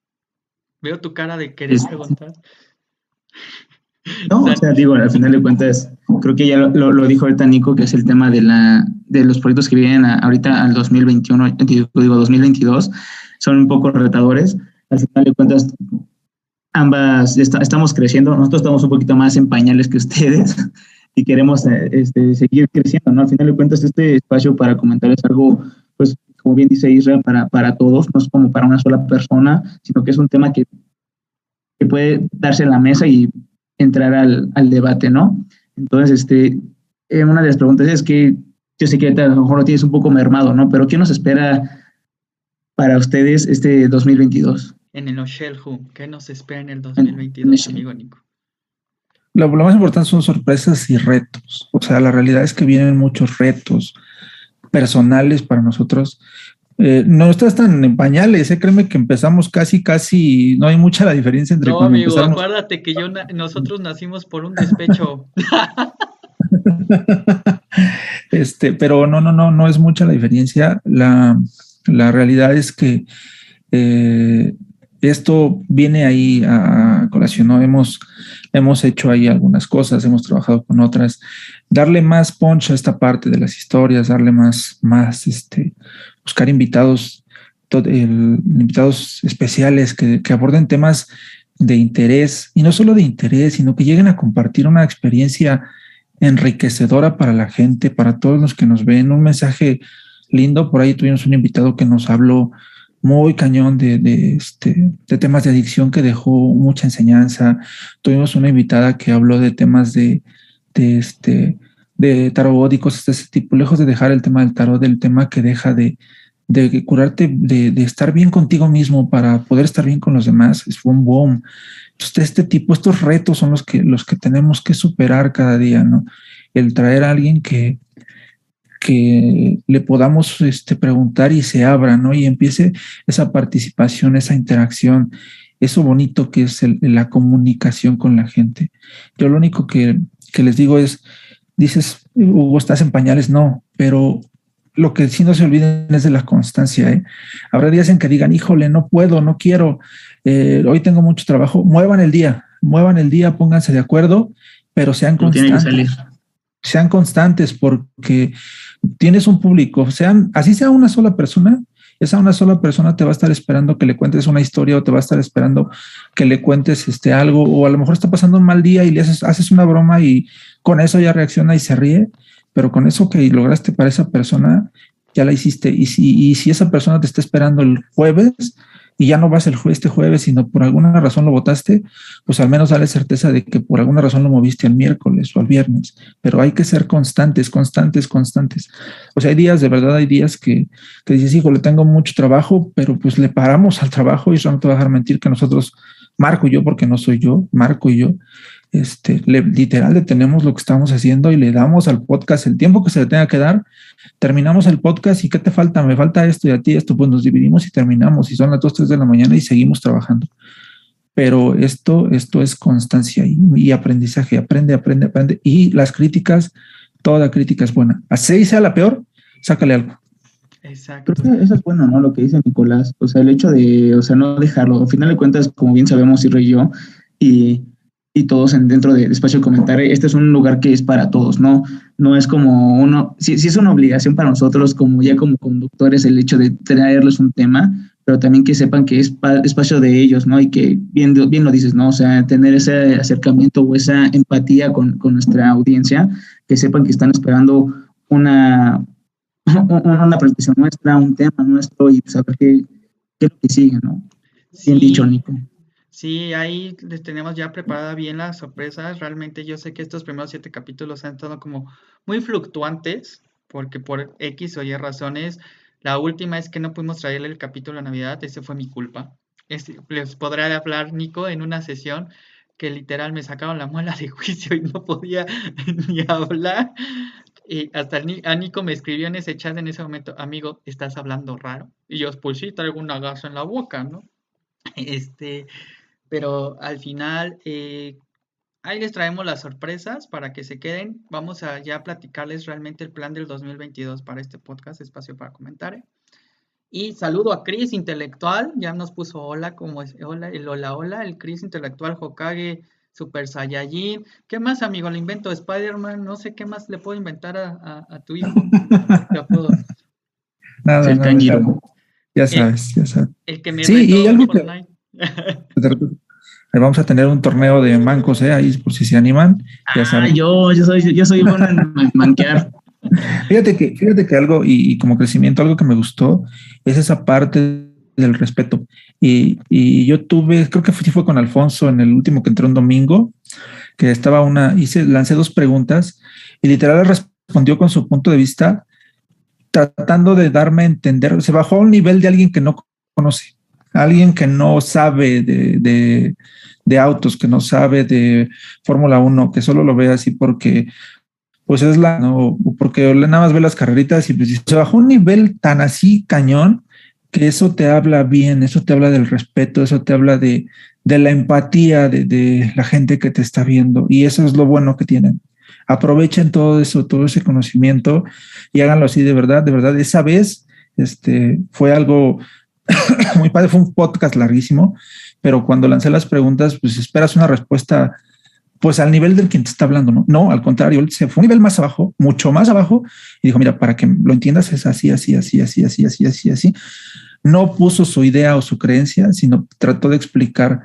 Veo tu cara de querer preguntar.
No, o sea, digo, al final de cuentas, creo que ya lo, lo, dijo ahorita Nico, que es el tema de, la, de los proyectos que vienen ahorita al 2021, digo 2022, son un poco retadores. Al final de cuentas, ambas estamos creciendo, nosotros estamos un poquito más en pañales que ustedes y queremos eh, este, seguir creciendo, ¿no? Al final de cuentas, este espacio para comentar es algo, pues, como bien dice Israel, para, para todos, no es como para una sola persona, sino que es un tema que, que puede darse en la mesa y entrar al, al debate, ¿no? Entonces, este, eh, una de las preguntas es que yo sé que a lo mejor lo tienes un poco mermado, ¿no? Pero ¿qué nos espera para ustedes este 2022?
En el Oshel ¿qué nos espera en el 2022, amigo Nico?
Lo, lo, más importante son sorpresas y retos. O sea, la realidad es que vienen muchos retos personales para nosotros eh, no estás tan en pañales, ¿eh? créeme que empezamos casi, casi, no hay mucha la diferencia entre
no, amigo, acuérdate que yo nosotros nacimos por un despecho.
este, pero no, no, no, no es mucha la diferencia. La, la realidad es que eh, esto viene ahí a colación, ¿no? Hemos, hemos hecho ahí algunas cosas, hemos trabajado con otras, darle más punch a esta parte de las historias, darle más, más, este, buscar invitados, invitados especiales que, aborden temas de interés, y no solo de interés, sino que lleguen a compartir una experiencia enriquecedora para la gente, para todos los que nos ven, un mensaje lindo. Por ahí tuvimos un invitado que nos habló muy cañón de, de, este, de temas de adicción que dejó mucha enseñanza. Tuvimos una invitada que habló de temas de, de, este, de tarot y cosas de ese tipo, lejos de dejar el tema del tarot, del tema que deja de, de curarte, de, de, estar bien contigo mismo para poder estar bien con los demás. Es un boom. Entonces, este tipo, estos retos son los que, los que tenemos que superar cada día, ¿no? El traer a alguien que, que le podamos este, preguntar y se abra, ¿no? Y empiece esa participación, esa interacción, eso bonito que es la comunicación con la gente. Yo lo único que, que les digo es, dices, Hugo, estás en pañales, no, pero lo que sí no se olviden es de la constancia. ¿eh? Habrá días en que digan, híjole, no puedo, no quiero, eh, hoy tengo mucho trabajo, muevan el día, muevan el día, pónganse de acuerdo, pero sean constantes. Sean constantes porque tienes un público, sean, así sea una sola persona, esa una sola persona te va a estar esperando que le cuentes una historia o te va a estar esperando que le cuentes este algo o a lo mejor está pasando un mal día y le haces, haces una broma y con eso ya reacciona y se ríe, pero con eso que lograste para esa persona, ya la hiciste. Y si, y si esa persona te está esperando el jueves, y ya no vas el este jueves, sino por alguna razón lo votaste, pues al menos dale certeza de que por alguna razón lo moviste el miércoles o el viernes. Pero hay que ser constantes, constantes, constantes. O sea, hay días, de verdad, hay días que, que dices, hijo, le tengo mucho trabajo, pero pues le paramos al trabajo y no te voy a dejar mentir que nosotros, Marco y yo, porque no soy yo, Marco y yo, este, literal detenemos lo que estamos haciendo y le damos al podcast el tiempo que se le tenga que dar. Terminamos el podcast y ¿qué te falta? Me falta esto y a ti esto, pues nos dividimos y terminamos y son las 2, 3 de la mañana y seguimos trabajando. Pero esto, esto es constancia y, aprendizaje, aprende, aprende, aprende. Y las críticas, toda crítica es buena. Así sea la peor, sácale algo.
Exacto. eso es bueno, ¿no? Lo que dice Nicolás. O sea, el hecho de, o sea, no dejarlo. Al final de cuentas, como bien sabemos, y y yo, y y todos en, dentro de espacio de comentario, este es un lugar que es para todos, ¿no? No es como uno, sí, sí es una obligación para nosotros como ya como conductores el hecho de traerles un tema, pero también que sepan que es espacio de ellos, ¿no? Y que bien, bien lo dices, ¿no? O sea, tener ese acercamiento o esa empatía con, con nuestra audiencia, que sepan que están esperando una, una presentación nuestra, un tema nuestro y saber qué, qué es lo que sigue, ¿no? Bien dicho, Nico.
Sí, ahí les tenemos ya preparada bien las sorpresas. Realmente yo sé que estos primeros siete capítulos han estado como muy fluctuantes, porque por X o Y razones, la última es que no pudimos traerle el capítulo de Navidad, ese fue mi culpa. les podrá hablar Nico en una sesión que literal me sacaron la muela de juicio y no podía ni hablar. Y hasta a Nico me escribió en ese chat en ese momento, amigo, estás hablando raro. Y yo, pues sí, traigo un agazo en la boca, ¿no? Este, pero al final eh, ahí les traemos las sorpresas para que se queden. Vamos a ya platicarles realmente el plan del 2022 para este podcast, espacio para comentar. Y saludo a Chris Intelectual, ya nos puso hola, como es, hola, el hola, hola, el Chris Intelectual Hokage, Super Saiyajin. ¿Qué más, amigo? Le invento Spider-Man, no sé qué más le puedo inventar a, tu hijo.
Nada, el nada, Ya sabes, ya sabes. El que me sí, y algo que, Vamos a tener un torneo de mancos, ¿eh? Ahí por si se animan.
Ya ah, yo, yo soy, yo soy bueno en manquear.
Fíjate que, fíjate que algo, y, como crecimiento, algo que me gustó es esa parte del respeto. Y, y yo tuve, creo que fue, fue con Alfonso en el último que entró un domingo, que estaba una, hice, lancé dos preguntas y literal respondió con su punto de vista, tratando de darme a entender, se bajó a un nivel de alguien que no conoce alguien que no sabe de, autos, que no sabe de Fórmula 1, que solo lo ve así porque pues es la, no, porque nada más ve las carreritas y pues se bajó un nivel tan así cañón que eso te habla bien, eso te habla del respeto, eso te habla de, la empatía de, de, la gente que te está viendo y eso es lo bueno que tienen. Aprovechen todo eso, todo ese conocimiento y háganlo así de verdad, de verdad. Esa vez este, fue algo muy padre, fue un podcast larguísimo, pero cuando lancé las preguntas, pues esperas una respuesta pues al nivel del quien te está hablando, ¿no? No, al contrario, se fue un nivel más abajo, mucho más abajo, y dijo, mira, para que lo entiendas es así, así, así, así, así, así, así, así. No puso su idea o su creencia, sino trató de explicar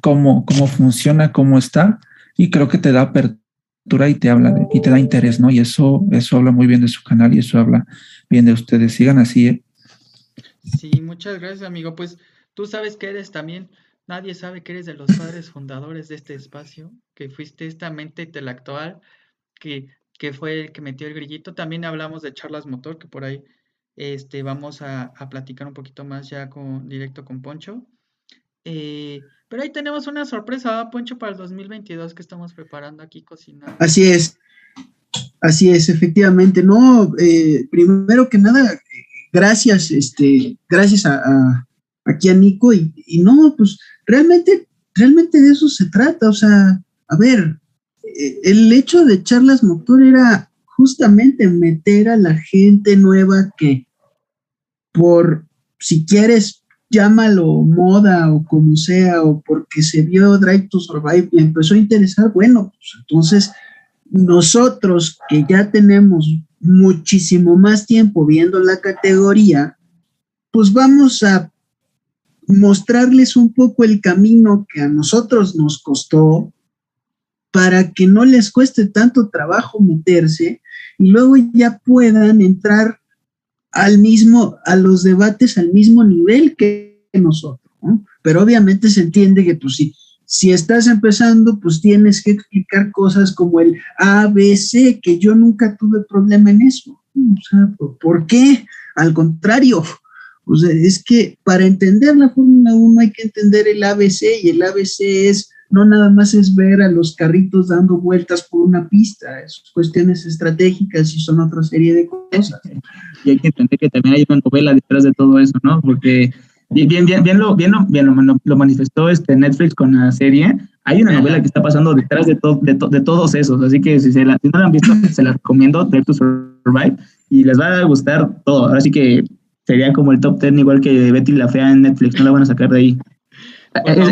cómo, cómo funciona, cómo está, y creo que te da apertura y te habla y te da interés, ¿no? Y eso, eso habla muy bien de su canal y eso habla bien de ustedes. Sigan así, ¿eh?
Sí, muchas gracias, amigo. Pues tú sabes que eres también, nadie sabe que eres de los padres fundadores de este espacio, que fuiste esta mente intelectual, que, que fue el que metió el grillito. También hablamos de charlas motor, que por ahí este, vamos a, platicar un poquito más ya con, directo con Poncho. Eh, pero ahí tenemos una sorpresa, Poncho, para el 2022 que estamos preparando aquí cocinando.
Así es, así es, efectivamente. No, eh, primero que nada, gracias, este, gracias a, aquí a Nico y, no, pues realmente, realmente de eso se trata, o sea, a ver, eh, el hecho de charlas motor era justamente meter a la gente nueva que por, si quieres, llámalo moda o como sea, o porque se vio Drive to Survive y empezó a interesar, bueno, pues entonces nosotros que ya tenemos muchísimo más tiempo viendo la categoría, pues vamos a mostrarles un poco el camino que a nosotros nos costó para que no les cueste tanto trabajo meterse y luego ya puedan entrar al mismo, a los debates al mismo nivel que nosotros. Pero obviamente se entiende que pues si, si estás empezando, pues tienes que explicar cosas como el ABC, que yo nunca tuve problema en eso. O sea, ¿por qué? Al contrario, o sea, es que para entender la Fórmula 1 hay que entender el ABC y el ABC es no nada más es ver a los carritos dando vueltas por una pista, es cuestiones estratégicas y son otra serie de cosas.
Y hay que entender que también hay una novela detrás de todo eso, ¿no? Porque bien, bien, bien, lo, bien, lo, bien lo, manifestó este Netflix con la serie. Hay una novela que está pasando detrás de, de, de todos esos, así que si, se la, si no la han visto, se la recomiendo, Dare to Survive, y les va a gustar todo. Ahora sí que sería como el top 10 igual que Betty la Fea en Netflix, no la van a sacar de ahí.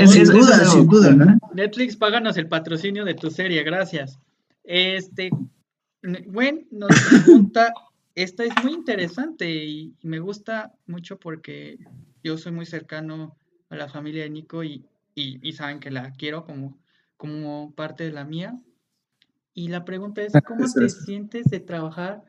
sin duda, sin duda. Netflix, páganos el patrocinio de tu serie, gracias. Este, bueno, nos pregunta, esta es muy interesante y, me gusta mucho porque yo soy muy cercano a la familia de Nico y, y, saben que la quiero como, como parte de la mía. Y la pregunta es, ¿cómo te sientes de trabajar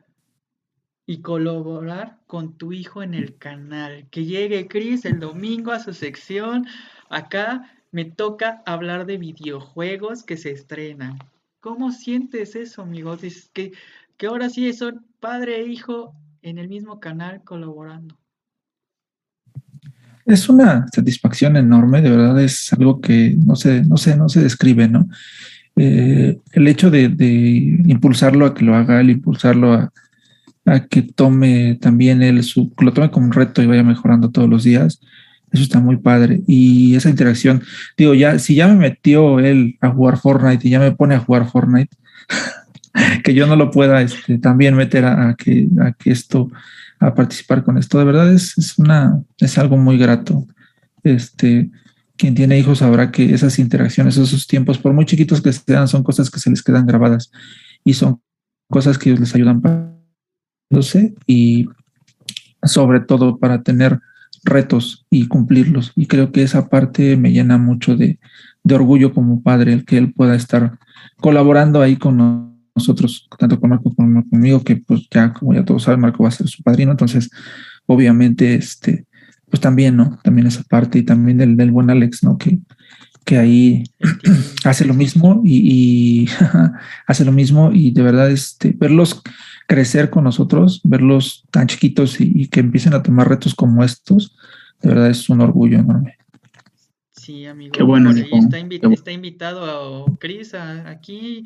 y colaborar con tu hijo en el canal. Que llegue Chris el domingo a su sección. Acá me toca hablar de videojuegos que se estrenan. ¿Cómo sientes eso, amigos? Es que, que ahora sí son padre e hijo en el mismo canal colaborando.
Es una satisfacción enorme, de verdad es algo que no se, no sé, no se describe, ¿no? Eh, el hecho de, de, impulsarlo a que lo haga, el impulsarlo a, a que tome también él su, lo tome como un reto y vaya mejorando todos los días. Eso está muy padre. Y esa interacción, digo, ya, si ya me metió él a jugar Fortnite y ya me pone a jugar Fortnite, que yo no lo pueda este, también meter a, que, a que esto, a participar con esto, de verdad es, es una, es algo muy grato. Este, quien tiene hijos sabrá que esas interacciones, esos tiempos, por muy chiquitos que sean, son cosas que se les quedan grabadas y son cosas que les ayudan para y sobre todo para tener retos y cumplirlos. Y creo que esa parte me llena mucho de, orgullo como padre, el que él pueda estar colaborando ahí con nosotros, tanto con Marco como conmigo, que pues ya, como ya todos saben, Marco va a ser su padrino, entonces obviamente, este, pues también, ¿no? También esa parte y también del, buen Alex, ¿no? Que, que ahí hace lo mismo y, y hace lo mismo y de verdad, este, verlos crecer con nosotros, verlos tan chiquitos y, que empiecen a tomar retos como estos, de verdad es un orgullo enorme.
Sí, amigo.
Qué bueno,
está, está, invitado a Chris aquí.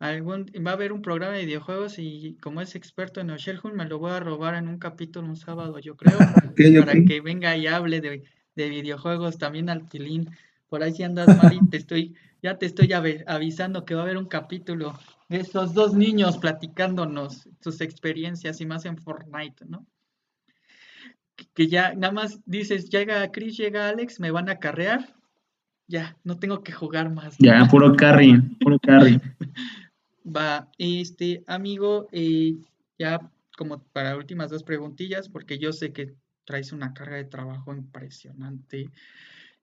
Algún, va a haber un programa de videojuegos y como es experto en Oshelhun, me lo voy a robar en un capítulo un sábado, yo creo, para que venga y hable de, de videojuegos también al Tilín. Por ahí si andas mal te estoy, ya te estoy avisando que va a haber un capítulo estos dos niños platicándonos sus experiencias y más en Fortnite, ¿no? Que ya nada más dices, llega Chris, llega Alex, me van a carrear, ya, no tengo que jugar más.
Ya, puro carry, puro carry.
Va, este, amigo, eh, ya como para últimas dos preguntillas, porque yo sé que traes una carga de trabajo impresionante.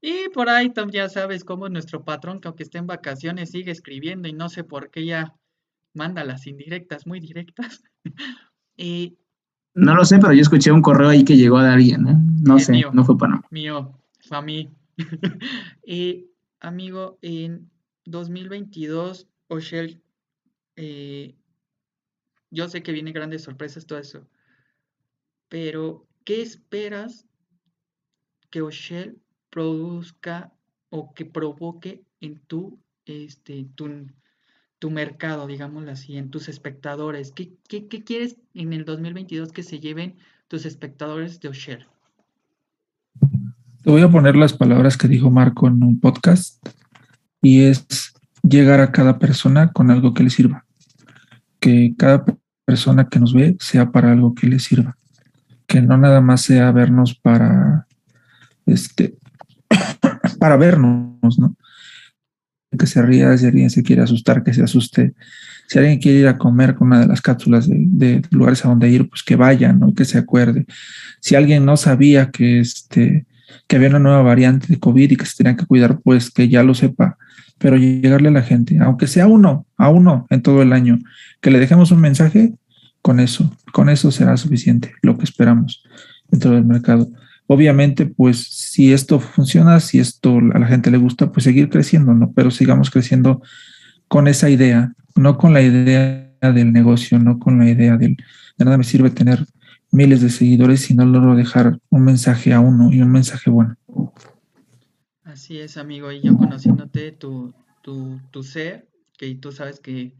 Y por ahí ya sabes cómo nuestro patrón, que aunque esté en vacaciones, sigue escribiendo y no sé por qué ya manda las indirectas, muy directas. y,
no lo sé, pero yo escuché un correo ahí que llegó de alguien, ¿eh? No sé, no fue para no.
Mío, fue a mí. amigo, en 2022, Oshel, eh, yo sé que vienen grandes sorpresas, todo eso, pero ¿qué esperas que Oshel produzca o que provoque en tu, este, tu, tu mercado, digámoslo así, en tus espectadores? ¿Qué, qué, qué quieres en el 2022 que se lleven tus espectadores de Osher?
Te voy a poner las palabras que dijo Marco en un podcast y es llegar a cada persona con algo que le sirva. Que cada persona que nos ve sea para algo que le sirva. Que no nada más sea vernos para este para vernos, ¿no? Que se ría, si alguien se quiere asustar, que se asuste. Si alguien quiere ir a comer con una de las cápsulas de, lugares a donde ir, pues que vayan, ¿no? Que se acuerde. Si alguien no sabía que, este, que había una nueva variante de COVID y que se tenían que cuidar, pues que ya lo sepa. Pero llegarle a la gente, aunque sea uno, a uno en todo el año, que le dejemos un mensaje, con eso, con eso será suficiente, lo que esperamos dentro del mercado. Obviamente, pues si esto funciona, si esto a la gente le gusta, pues seguir creciendo, ¿no? Pero sigamos creciendo con esa idea, no con la idea del negocio, no con la idea del, de nada me sirve tener miles de seguidores si no logro dejar un mensaje a uno y un mensaje bueno.
Así es, amigo, y yo conociéndote, tu, tu, tu ser, que tú sabes que,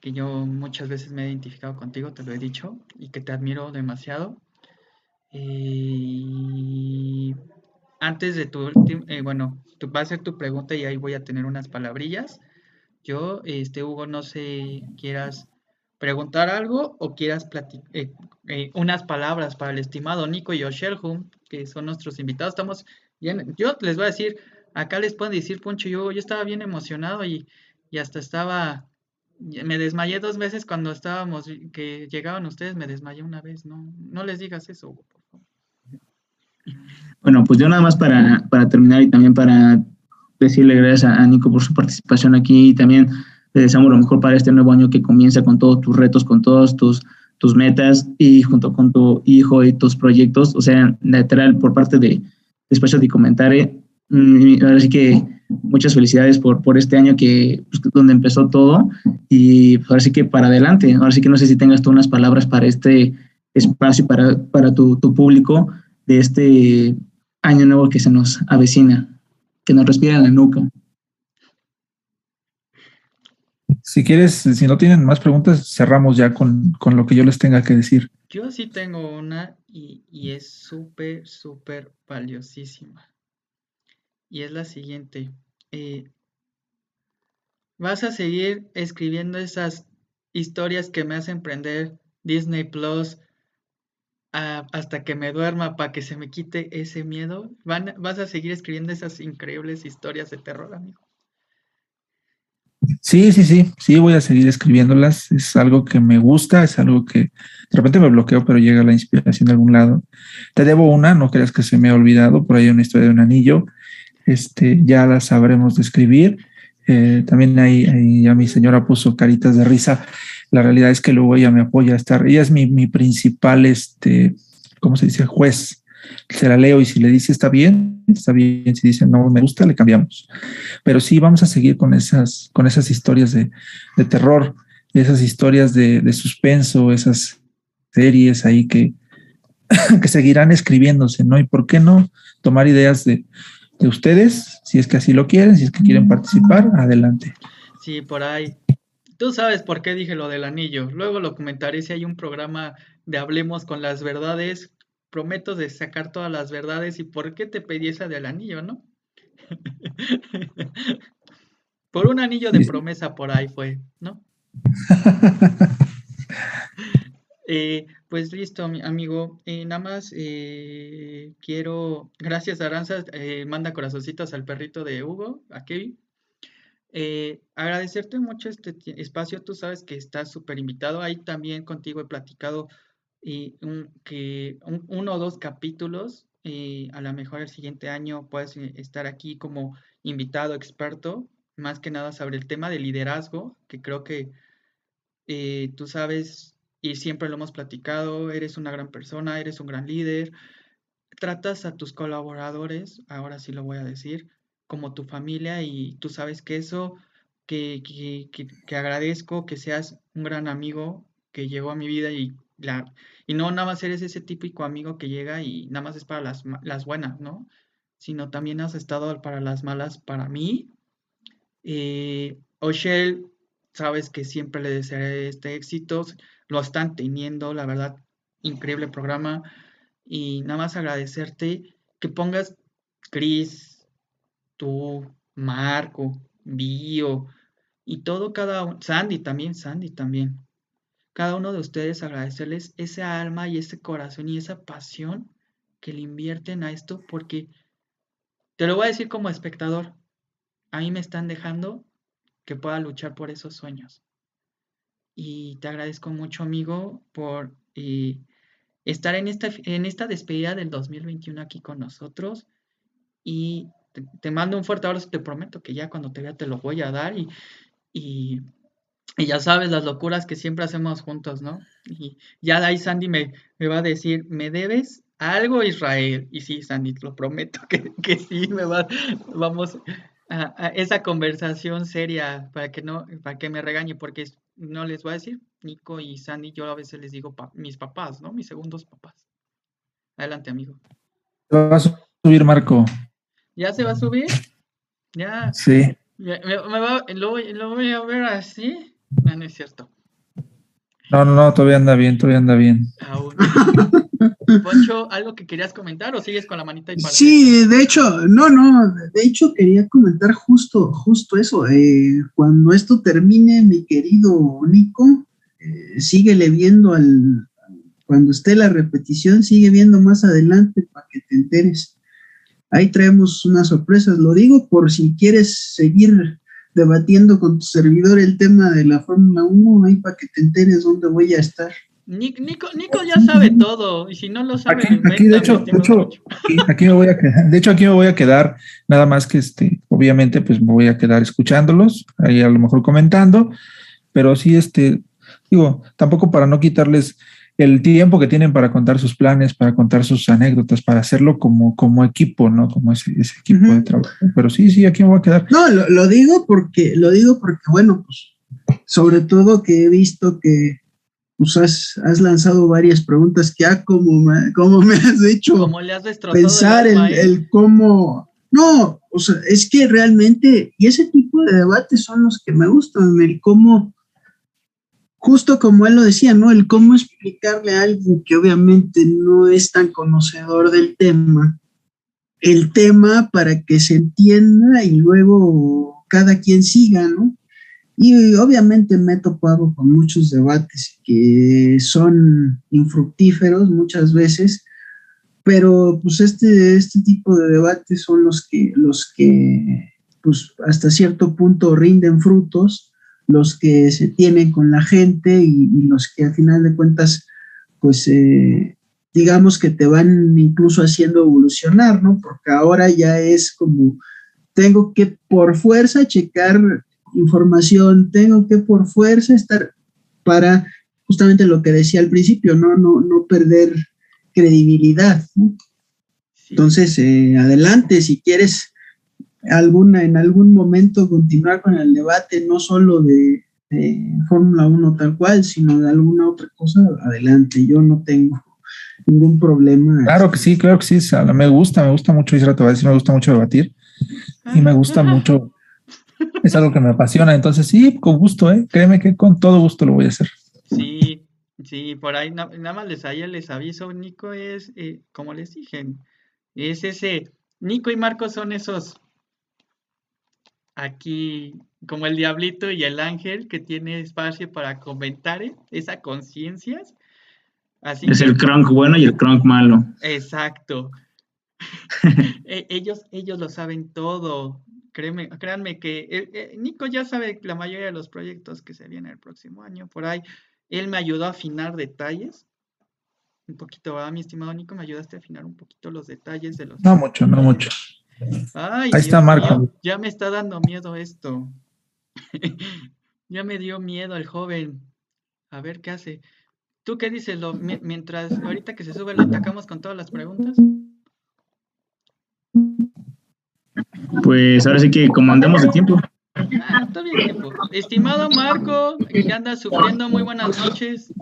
que yo muchas veces me he identificado contigo, te lo he dicho, y que te admiro demasiado. Antes de tu eh, bueno, tú, va a ser tu pregunta y ahí voy a tener unas palabrillas. Yo, este, Hugo, no sé, quieras preguntar algo o quieras platicar eh, eh, unas palabras para el estimado Nico y Oshelhum, que son nuestros invitados. Estamos bien, yo les voy a decir, acá les pueden decir, Poncho, yo, yo estaba bien emocionado y, y hasta estaba me desmayé dos veces cuando estábamos, que llegaban ustedes, me desmayé una vez, no, no les digas eso, favor.
Bueno, pues yo nada más para, para terminar y también para decirle gracias a, Nico por su participación aquí y también le deseamos lo mejor para este nuevo año que comienza con todos tus retos, con todos tus, tus metas y junto con tu hijo y tus proyectos, o sea, literal por parte de Espacio de Comentare, mm, ahora sí que muchas felicidades por, por este año que, pues, donde empezó todo. Y pues, ahora sí que para adelante. Ahora sí que no sé si tengas tú unas palabras para este espacio, para, para tu, tu público de este año nuevo que se nos avecina, que nos respira en la nuca.
Si quieres, si no tienen más preguntas, cerramos ya con, con lo que yo les tenga que decir.
Yo sí tengo una y, y es súper, súper valiosísima y es la siguiente. Eh, ¿Vas a seguir escribiendo esas historias que me hacen prender Disney Plus hasta que me duerma para que se me quite ese miedo? ¿Vas a seguir escribiendo esas increíbles historias de terror, amigo?
Sí, sí, sí, sí, voy a seguir escribiéndolas. Es algo que me gusta, es algo que de repente me bloqueo, pero llega la inspiración de algún lado. Te debo una, no creas que se me ha olvidado, por ahí una historia de un anillo este, ya la sabremos describir. Eh, también ahí, ya mi señora puso caritas de risa. La realidad es que luego ella me apoya a estar. Ella es mi, mi principal, este, ¿cómo se dice? Juez. Se la leo y si le dice está bien, está bien. Si dice no me gusta, le cambiamos. Pero sí, vamos a seguir con esas, con esas historias de, de terror, esas historias de, de suspenso, esas series ahí que, que seguirán escribiéndose, ¿no? Y por qué no tomar ideas de, de ustedes, si es que así lo quieren, si es que quieren participar, adelante.
Sí, por ahí. Tú sabes por qué dije lo del anillo. Luego lo comentaré si hay un programa de Hablemos con las verdades. Prometo de sacar todas las verdades y por qué te pedí esa del anillo, ¿no? por un anillo de promesa por ahí fue, ¿no? Eh, pues listo, amigo. Eh, nada más eh, quiero, gracias Aranza, manda corazoncitos al perrito de Hugo, a Kevin. Agradecerte mucho este espacio, tú sabes que estás súper invitado. Ahí también contigo he platicado y que uno o dos capítulos. a lo mejor el siguiente año puedes estar aquí como invitado experto, más que nada sobre el tema de liderazgo, que creo que tú sabes y siempre lo hemos platicado, eres una gran persona, eres un gran líder, tratas a tus colaboradores, ahora sí lo voy a decir, como tu familia y tú sabes que eso, que, que, agradezco que seas un gran amigo que llegó a mi vida y, la, y no nada más eres ese típico amigo que llega y nada más es para las, las buenas, ¿no? Sino también has estado para las malas para mí. Eh, Oshel, sabes que siempre le desearé este éxito lo están teniendo, la verdad, increíble programa. Y nada más agradecerte que pongas Chris, tú, Marco, Bio y todo cada uno, Sandy también, Sandy también. Cada uno de ustedes agradecerles ese alma y ese corazón y esa pasión que le invierten a esto porque te lo voy a decir como espectador, a mí me están dejando que pueda luchar por esos sueños. y te agradezco mucho, amigo, por eh, estar en esta, en esta despedida del 2021 aquí con nosotros. Y te, mando un fuerte abrazo, te prometo que ya cuando te vea te lo voy a dar y, y, ya sabes las locuras que siempre hacemos juntos, ¿no? Y ya ahí Sandy me, me va a decir, ¿me debes algo Israel? Y sí, Sandy, te lo prometo que, que sí, me va, vamos a, esa conversación seria para que no, para que me regañe, porque no les voy a decir, Nico y Sandy, yo a veces les digo mis papás, ¿no? Mis segundos papás. Adelante, amigo.
Se va a subir, Marco.
¿Ya se va a subir? Ya.
Sí.
Me, va, lo, voy a ver así. No, no es cierto.
No, no, no, todavía anda bien, todavía anda bien.
Aún. Poncho, ¿algo que querías comentar o sigues con la manita y
Sí, de hecho, no, no, de hecho quería comentar justo, justo eso. Eh, cuando esto termine, mi querido Nico, eh, síguele viendo al, cuando esté la repetición, sigue viendo más adelante para que te enteres. Ahí traemos unas sorpresas, lo digo por si quieres seguir debatiendo con tu servidor el tema de la Fórmula 1, ahí para que te enteres dónde voy a estar.
Nico, Nico ya sabe todo, y si no lo sabe,
aquí, de hecho, aquí me voy a quedar, de hecho aquí me voy a quedar, nada más que este, obviamente, pues me voy a quedar escuchándolos, ahí a lo mejor comentando, pero sí, este, digo, tampoco para no quitarles el tiempo que tienen para contar sus planes, para contar sus anécdotas, para hacerlo como, como equipo, ¿no? Como ese, equipo de trabajo. Pero sí, sí, aquí me voy a quedar.
No, lo, lo digo porque, lo digo porque, bueno, pues, sobre todo que he visto que pues has, lanzado varias preguntas que, ah, como me, como me has hecho pensar el, cómo, no, o sea, es que realmente, y ese tipo de debates son los que me gustan, el cómo, justo como él lo decía, ¿no? El cómo explicarle a alguien que obviamente no es tan conocedor del tema, el tema para que se entienda y luego cada quien siga, ¿no? Y obviamente me he topado con muchos debates que son infructíferos muchas veces, pero pues este, este tipo de debates son los que, los que pues hasta cierto punto rinden frutos, los que se tienen con la gente y, los que al final de cuentas pues eh, digamos que te van incluso haciendo evolucionar, ¿no? Porque ahora ya es como tengo que por fuerza checar información, tengo que por fuerza estar para justamente lo que decía al principio, no, no, no perder credibilidad. Entonces, eh, adelante, si quieres alguna, en algún momento continuar con el debate, no solo de, Fórmula 1 tal cual, sino de alguna otra cosa, adelante, yo no tengo ningún problema.
Claro que sí, claro que sí, me gusta, me gusta mucho, Isra, te va a decir, me gusta mucho debatir y me gusta mucho es algo que me apasiona. Entonces, sí, con gusto, ¿eh? Créeme que con todo gusto lo voy a hacer.
Sí, sí, por ahí nada más les, les aviso, Nico es, eh, como les dije, es ese, Nico y Marco son esos aquí como el diablito y el ángel que tiene espacio para comentar ¿eh? esa conciencia.
es el cronk bueno y el cronk malo.
Exacto. E, ellos, ellos lo saben todo créanme que eh, eh, Nico ya sabe la mayoría de los proyectos que se vienen el próximo año. Por ahí, él me ayudó a afinar detalles. Un poquito, ¿verdad, mi estimado Nico? ¿Me ayudaste a afinar un poquito los detalles de los...
No mucho, no mucho.
Ahí está Marco. ya me está dando miedo esto. ya me dio miedo el joven. A ver qué hace. ¿Tú qué dices? Lo, mientras ahorita que se sube lo atacamos con todas las preguntas.
Pues ahora sí que como andamos de tiempo.
Ah, tiempo. Estimado Marco, que anda sufriendo, muy buenas noches.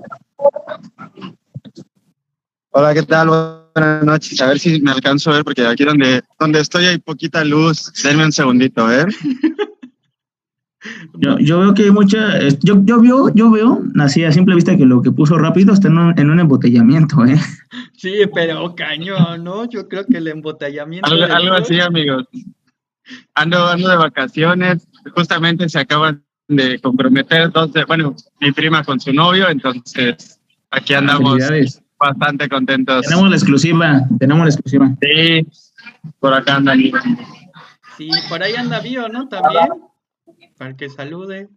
Hola, ¿qué tal? Buenas noches. A ver si me alcanzo a ver, porque aquí donde, donde estoy hay poquita luz. Denme un segundito, ver.
Yo, yo veo que hay mucha. Yo, yo, veo, yo veo, así a simple vista, que lo que puso rápido está en un, en un embotellamiento, ¿eh?
Sí, pero cañón, ¿no? Yo creo que el embotellamiento.
Algo, así, amigos. Ando, ando de vacaciones. Justamente se acaban de comprometer dos bueno, mi prima con su novio, entonces aquí andamos bastante contentos.
Tenemos la exclusiva, tenemos la exclusiva.
Sí, por acá anda.
Sí, por ahí anda Bio, ¿no? También para que salude.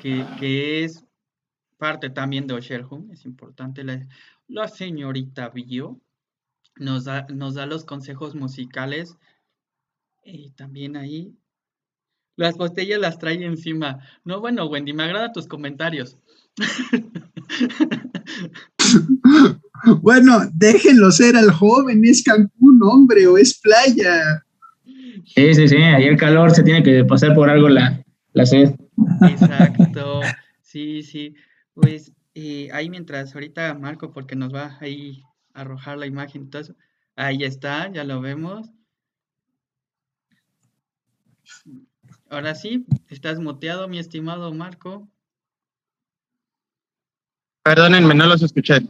que, es parte también de Oshelhum, es importante. La, la señorita Bio nos da, nos da los consejos musicales y también ahí las botellas las trae encima. No, bueno, Wendy, me agrada tus comentarios.
bueno, déjenlo ser al joven, es Cancún, hombre, o es playa.
Sí, sí, sí, ahí el calor se tiene que pasar por algo la, la sed.
Exacto, sí, sí. Pues eh, ahí mientras ahorita Marco, porque nos va ahí a arrojar la imagen, entonces, ahí está, ya lo vemos. Ahora sí, estás moteado, mi estimado Marco.
Perdónenme, no los escuché.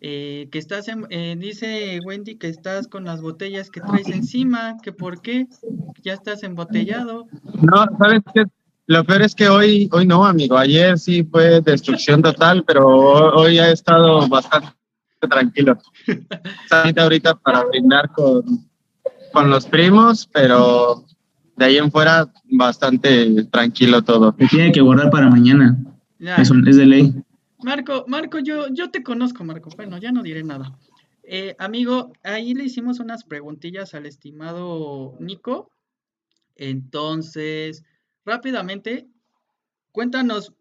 Eh, que estás en, eh, dice Wendy que estás con las botellas que traes encima, que por qué, ya estás embotellado.
No, ¿sabes qué? Lo peor es que hoy, hoy no, amigo. Ayer sí fue destrucción total, pero hoy ha estado bastante tranquilo. ahorita para brindar con, con los primos, pero de ahí en fuera bastante tranquilo todo.
Se tiene que guardar para mañana. Eso es de ley.
Marco, Marco, yo, yo te conozco, Marco. Bueno, ya no diré nada. Eh, amigo, ahí le hicimos unas preguntillas al estimado Nico. Entonces, rápidamente, cuéntanos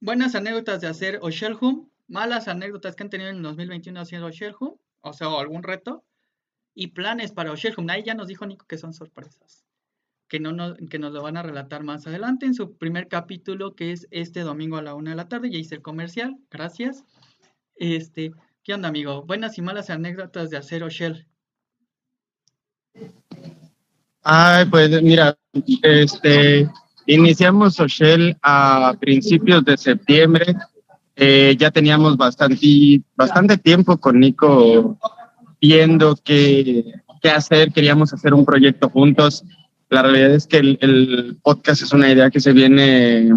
buenas anécdotas de hacer Oshelhum, malas anécdotas que han tenido en 2021 haciendo Oshelhum, o sea, algún reto, y planes para Oshelhum. Ahí ya nos dijo Nico que son sorpresas que, no nos, que nos lo van a relatar más adelante en su primer capítulo, que es este domingo a la una de la tarde. Ya hice el comercial, gracias. Este, ¿Qué onda, amigo? Buenas y malas anécdotas de Acero Shell.
Ay, pues mira, este, iniciamos Shell a principios de septiembre. Eh, ya teníamos bastante, bastante tiempo con Nico viendo qué, qué hacer. Queríamos hacer un proyecto juntos la realidad es que el, podcast es una idea que se viene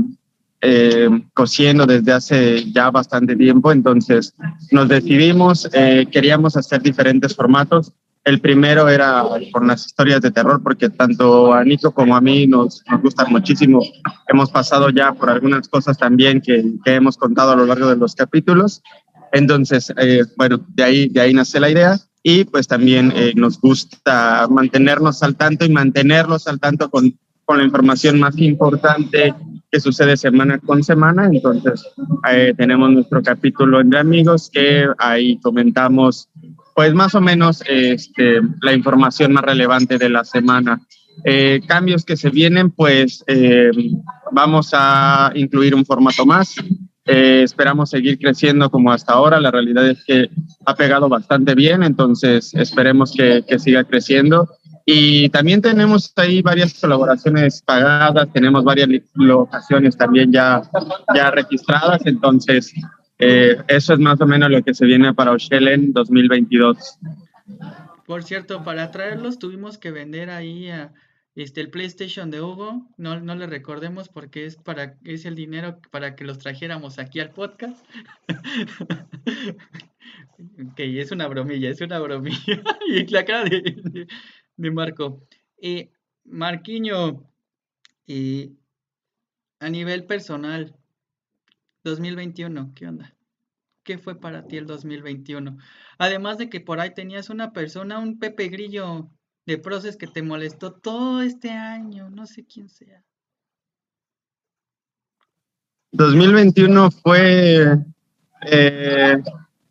eh, cosiendo desde hace ya bastante tiempo, entonces nos decidimos, eh, queríamos hacer diferentes formatos. El primero era con las historias de terror, porque tanto a Nico como a mí nos, nos gustan muchísimo. Hemos pasado ya por algunas cosas también que, que hemos contado a lo largo de los capítulos. Entonces, eh, bueno, de ahí, de ahí nace la idea y pues también eh, nos gusta mantenernos al tanto y mantenerlos al tanto con, con la información más importante que sucede semana con semana. Entonces, eh, tenemos nuestro capítulo de amigos que ahí comentamos pues más o menos este, la información más relevante de la semana. Eh, cambios que se vienen, pues vamos a incluir un formato más eh, esperamos seguir creciendo como hasta ahora. La realidad es que ha pegado bastante bien, entonces esperemos que, que siga creciendo. Y también tenemos ahí varias colaboraciones pagadas, tenemos varias locaciones también ya, ya registradas, entonces eh, eso es más o menos lo que se viene para en 2022.
Por cierto, para traerlos tuvimos que vender ahí a este, el PlayStation de Hugo, no, no le recordemos porque es para es el dinero para que los trajéramos aquí al podcast. ok, es una bromilla, es una bromilla. y la cara de, Marco. Eh, Marquiño, eh, a nivel personal, 2021, ¿qué onda? ¿Qué fue para ti el 2021? Además de que por ahí tenías una persona, un Pepe Grillo de proces que te molestó todo este año, no sé quién sea.
2021 fue eh,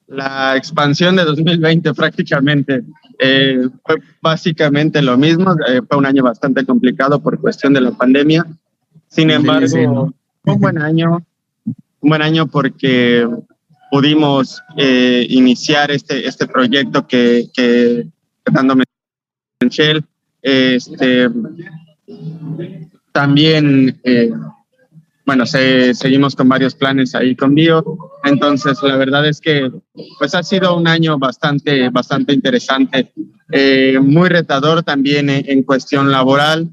la expansión de 2020 prácticamente. Eh, fue básicamente lo mismo, eh, fue un año bastante complicado por cuestión de la pandemia. Sin embargo, fue un buen año, un buen año porque pudimos iniciar este, este proyecto que, que dándome Shell. Este, también, eh, bueno, seguimos con varios planes ahí con Bio. Entonces, la verdad es que pues ha sido un año bastante, bastante interesante, eh, muy retador también en, cuestión laboral.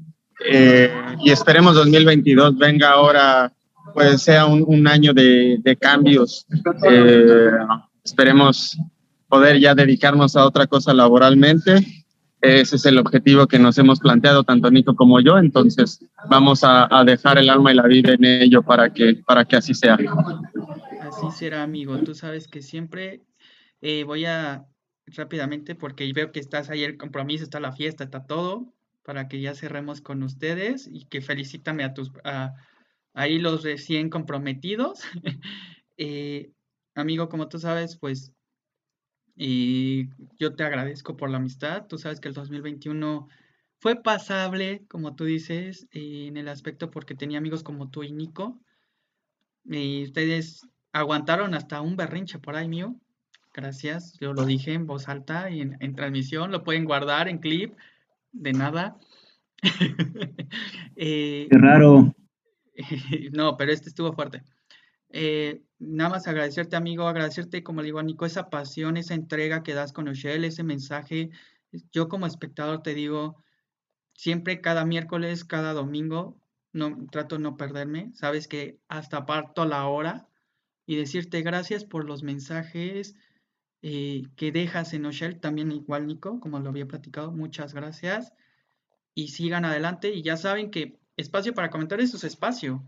Eh, y esperemos 2022 venga ahora, pues sea un, año de cambios. esperemos poder ya dedicarnos a otra cosa laboralmente ese es el objetivo que nos hemos planteado tanto Nico como yo, entonces vamos a, dejar el alma y la vida en ello para que, para que así sea.
Así será, amigo. Tú sabes que siempre eh, voy a rápidamente, porque veo que estás ahí el compromiso, está la fiesta, está todo, para que ya cerremos con ustedes y que felicítame a tus, a, ahí los recién comprometidos. Eh, amigo, como tú sabes, pues y yo te agradezco por la amistad. Tú sabes que el 2021 fue pasable, como tú dices, en el aspecto porque tenía amigos como tú y Nico. Y ustedes aguantaron hasta un berrinche por ahí mío. Gracias. Yo lo dije en voz alta y en, transmisión. Lo pueden guardar en clip. De nada.
Eh, Qué raro.
no, pero este estuvo fuerte. Eh, nada más agradecerte, amigo, agradecerte, como le digo a Nico, esa pasión, esa entrega que das con Oshel, ese mensaje. Yo como espectador te digo, siempre cada miércoles, cada domingo, no trato de no perderme. Sabes que hasta parto la hora y decirte gracias por los mensajes eh, que dejas en Oshel, también igual Nico, como lo había platicado, muchas gracias. Y sigan adelante y ya saben que espacio para comentar es su espacio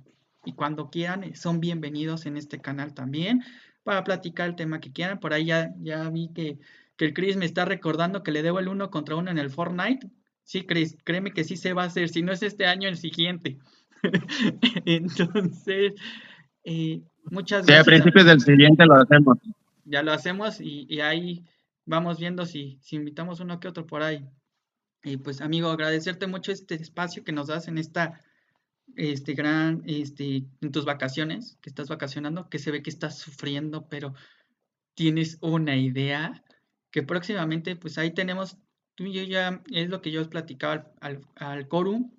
y cuando quieran eh, son bienvenidos en este canal también para platicar el tema que quieran. Por ahí ya, ya vi que, que el Chris me está recordando que le debo el uno contra uno en el Fortnite. Sí, Chris, créeme que sí se va a hacer. Si no es este año, el siguiente. Entonces, eh, muchas
gracias. Sí, a principios del siguiente lo hacemos.
Ya lo hacemos y, y ahí vamos viendo si, si invitamos uno que otro por ahí. Y pues, amigo, agradecerte mucho este espacio que nos das en esta este gran, este, en tus vacaciones, que estás vacacionando, que se ve que estás sufriendo, pero tienes una idea que próximamente, pues ahí tenemos, tú y yo ya, es lo que yo os platicaba al, al, Corum,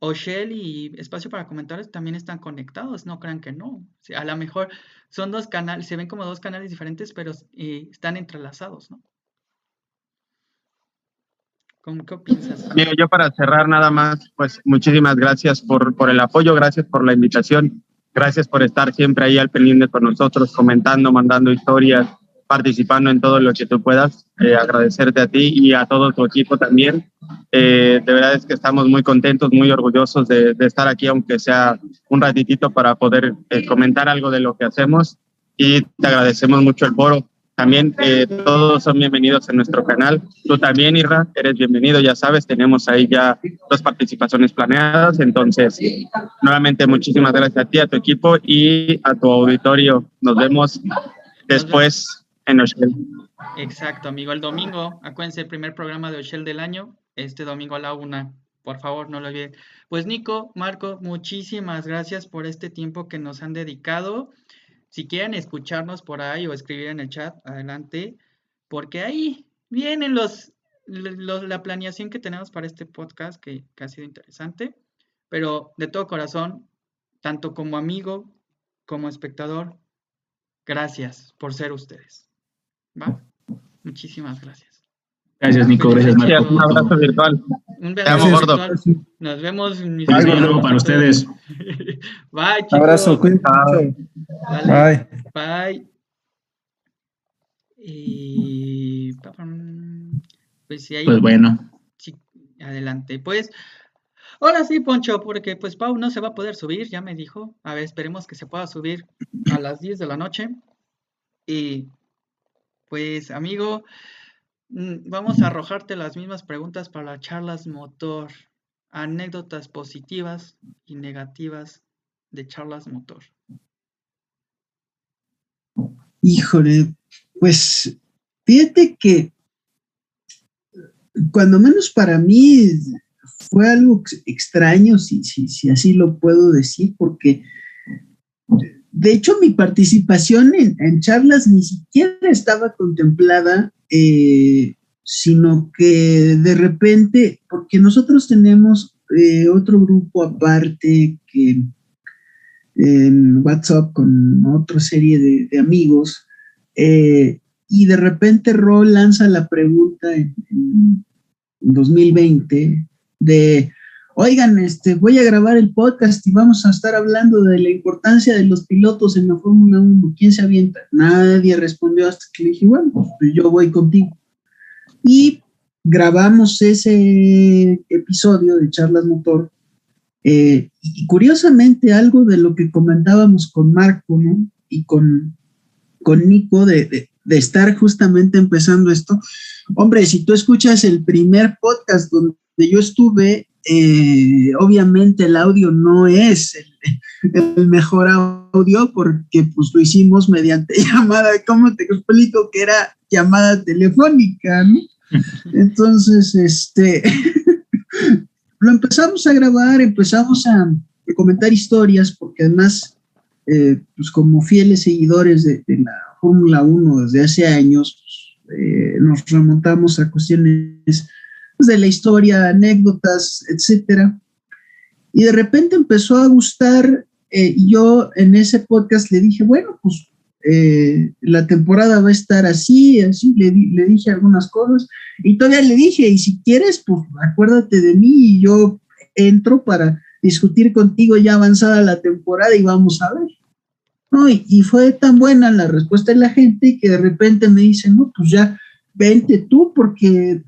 Oshel y Espacio para Comentarios también están conectados, no crean que no. a lo mejor son dos canales, se ven como dos canales diferentes, pero eh, están entrelazados, ¿no? ¿Qué piensas?
Mira, yo para cerrar nada más, pues muchísimas gracias por, por el apoyo, gracias por la invitación, gracias por estar siempre ahí al pendiente con nosotros, comentando, mandando historias, participando en todo lo que tú puedas. Eh, agradecerte a ti y a todo tu equipo también. Eh, de verdad es que estamos muy contentos, muy orgullosos de, de estar aquí, aunque sea un ratitito para poder eh, comentar algo de lo que hacemos. Y te agradecemos mucho el foro. También eh, todos son bienvenidos en nuestro canal. Tú también, Irra, eres bienvenido, ya sabes, tenemos ahí ya dos participaciones planeadas. Entonces, nuevamente, muchísimas gracias a ti, a tu equipo y a tu auditorio. Nos vemos después en Oshel.
Exacto, amigo. El domingo, acuérdense, el primer programa de Oshel del año, este domingo a la una. Por favor, no lo olviden. Pues Nico, Marco, muchísimas gracias por este tiempo que nos han dedicado. Si quieren escucharnos por ahí o escribir en el chat, adelante, porque ahí vienen los, la planeación que tenemos para este podcast que, ha sido interesante, pero de todo corazón, tanto como amigo como espectador, gracias por ser ustedes. ¿Va? Muchísimas gracias.
Gracias, Nico. Gracias, Marco.
Un abrazo virtual.
Un abrazo virtual. Nos vemos.
Mis luego para ustedes.
Bye, chicos.
Abrazo,
cuídense. Bye. Bye. Y pues si hay
Pues bueno.
Sí, adelante. Pues ahora sí, Poncho, porque pues Pau no se va a poder subir, ya me dijo. A ver, esperemos que se pueda subir a las 10 de la noche. Y pues, amigo, vamos a arrojarte las mismas preguntas para charlas motor. Anécdotas positivas y negativas de charlas motor.
Híjole, pues fíjate que cuando menos para mí fue algo extraño, si, si así lo puedo decir, porque de hecho mi participación en charlas ni siquiera estaba contemplada eh, sino que de repente, porque nosotros tenemos eh, otro grupo aparte que en WhatsApp con otra serie de, amigos, eh, y de repente Ro lanza la pregunta en, 2020 de, oigan, este, voy a grabar el podcast y vamos a estar hablando de la importancia de los pilotos en la Fórmula 1. ¿Quién se avienta? Nadie respondió hasta que le dije, bueno, pues yo voy contigo. Y grabamos ese episodio de Charlas Motor. Eh, y curiosamente, algo de lo que comentábamos con Marco y con, con Nico de, de, estar justamente empezando esto. Hombre, si tú escuchas el primer podcast donde yo estuve, eh, obviamente el audio no es el, mejor audio porque pues lo hicimos mediante llamada, ¿cómo te explico que era llamada telefónica? ¿no? Entonces, este, lo empezamos a grabar, empezamos a, comentar historias, porque además, eh, pues como fieles seguidores de, la Fórmula 1 desde hace años, eh, nos remontamos a cuestiones pues, de la historia, anécdotas, etcétera. Y de repente empezó a gustar, eh, y yo en ese podcast le dije, bueno, pues eh, la temporada va a estar así, así, le, le, dije algunas cosas y todavía le dije, y si quieres, pues acuérdate de mí y yo entro para discutir contigo ya avanzada la temporada y vamos a ver. ¿No? Y, fue tan buena la respuesta de la gente que de repente me dice, no, pues ya vente tú porque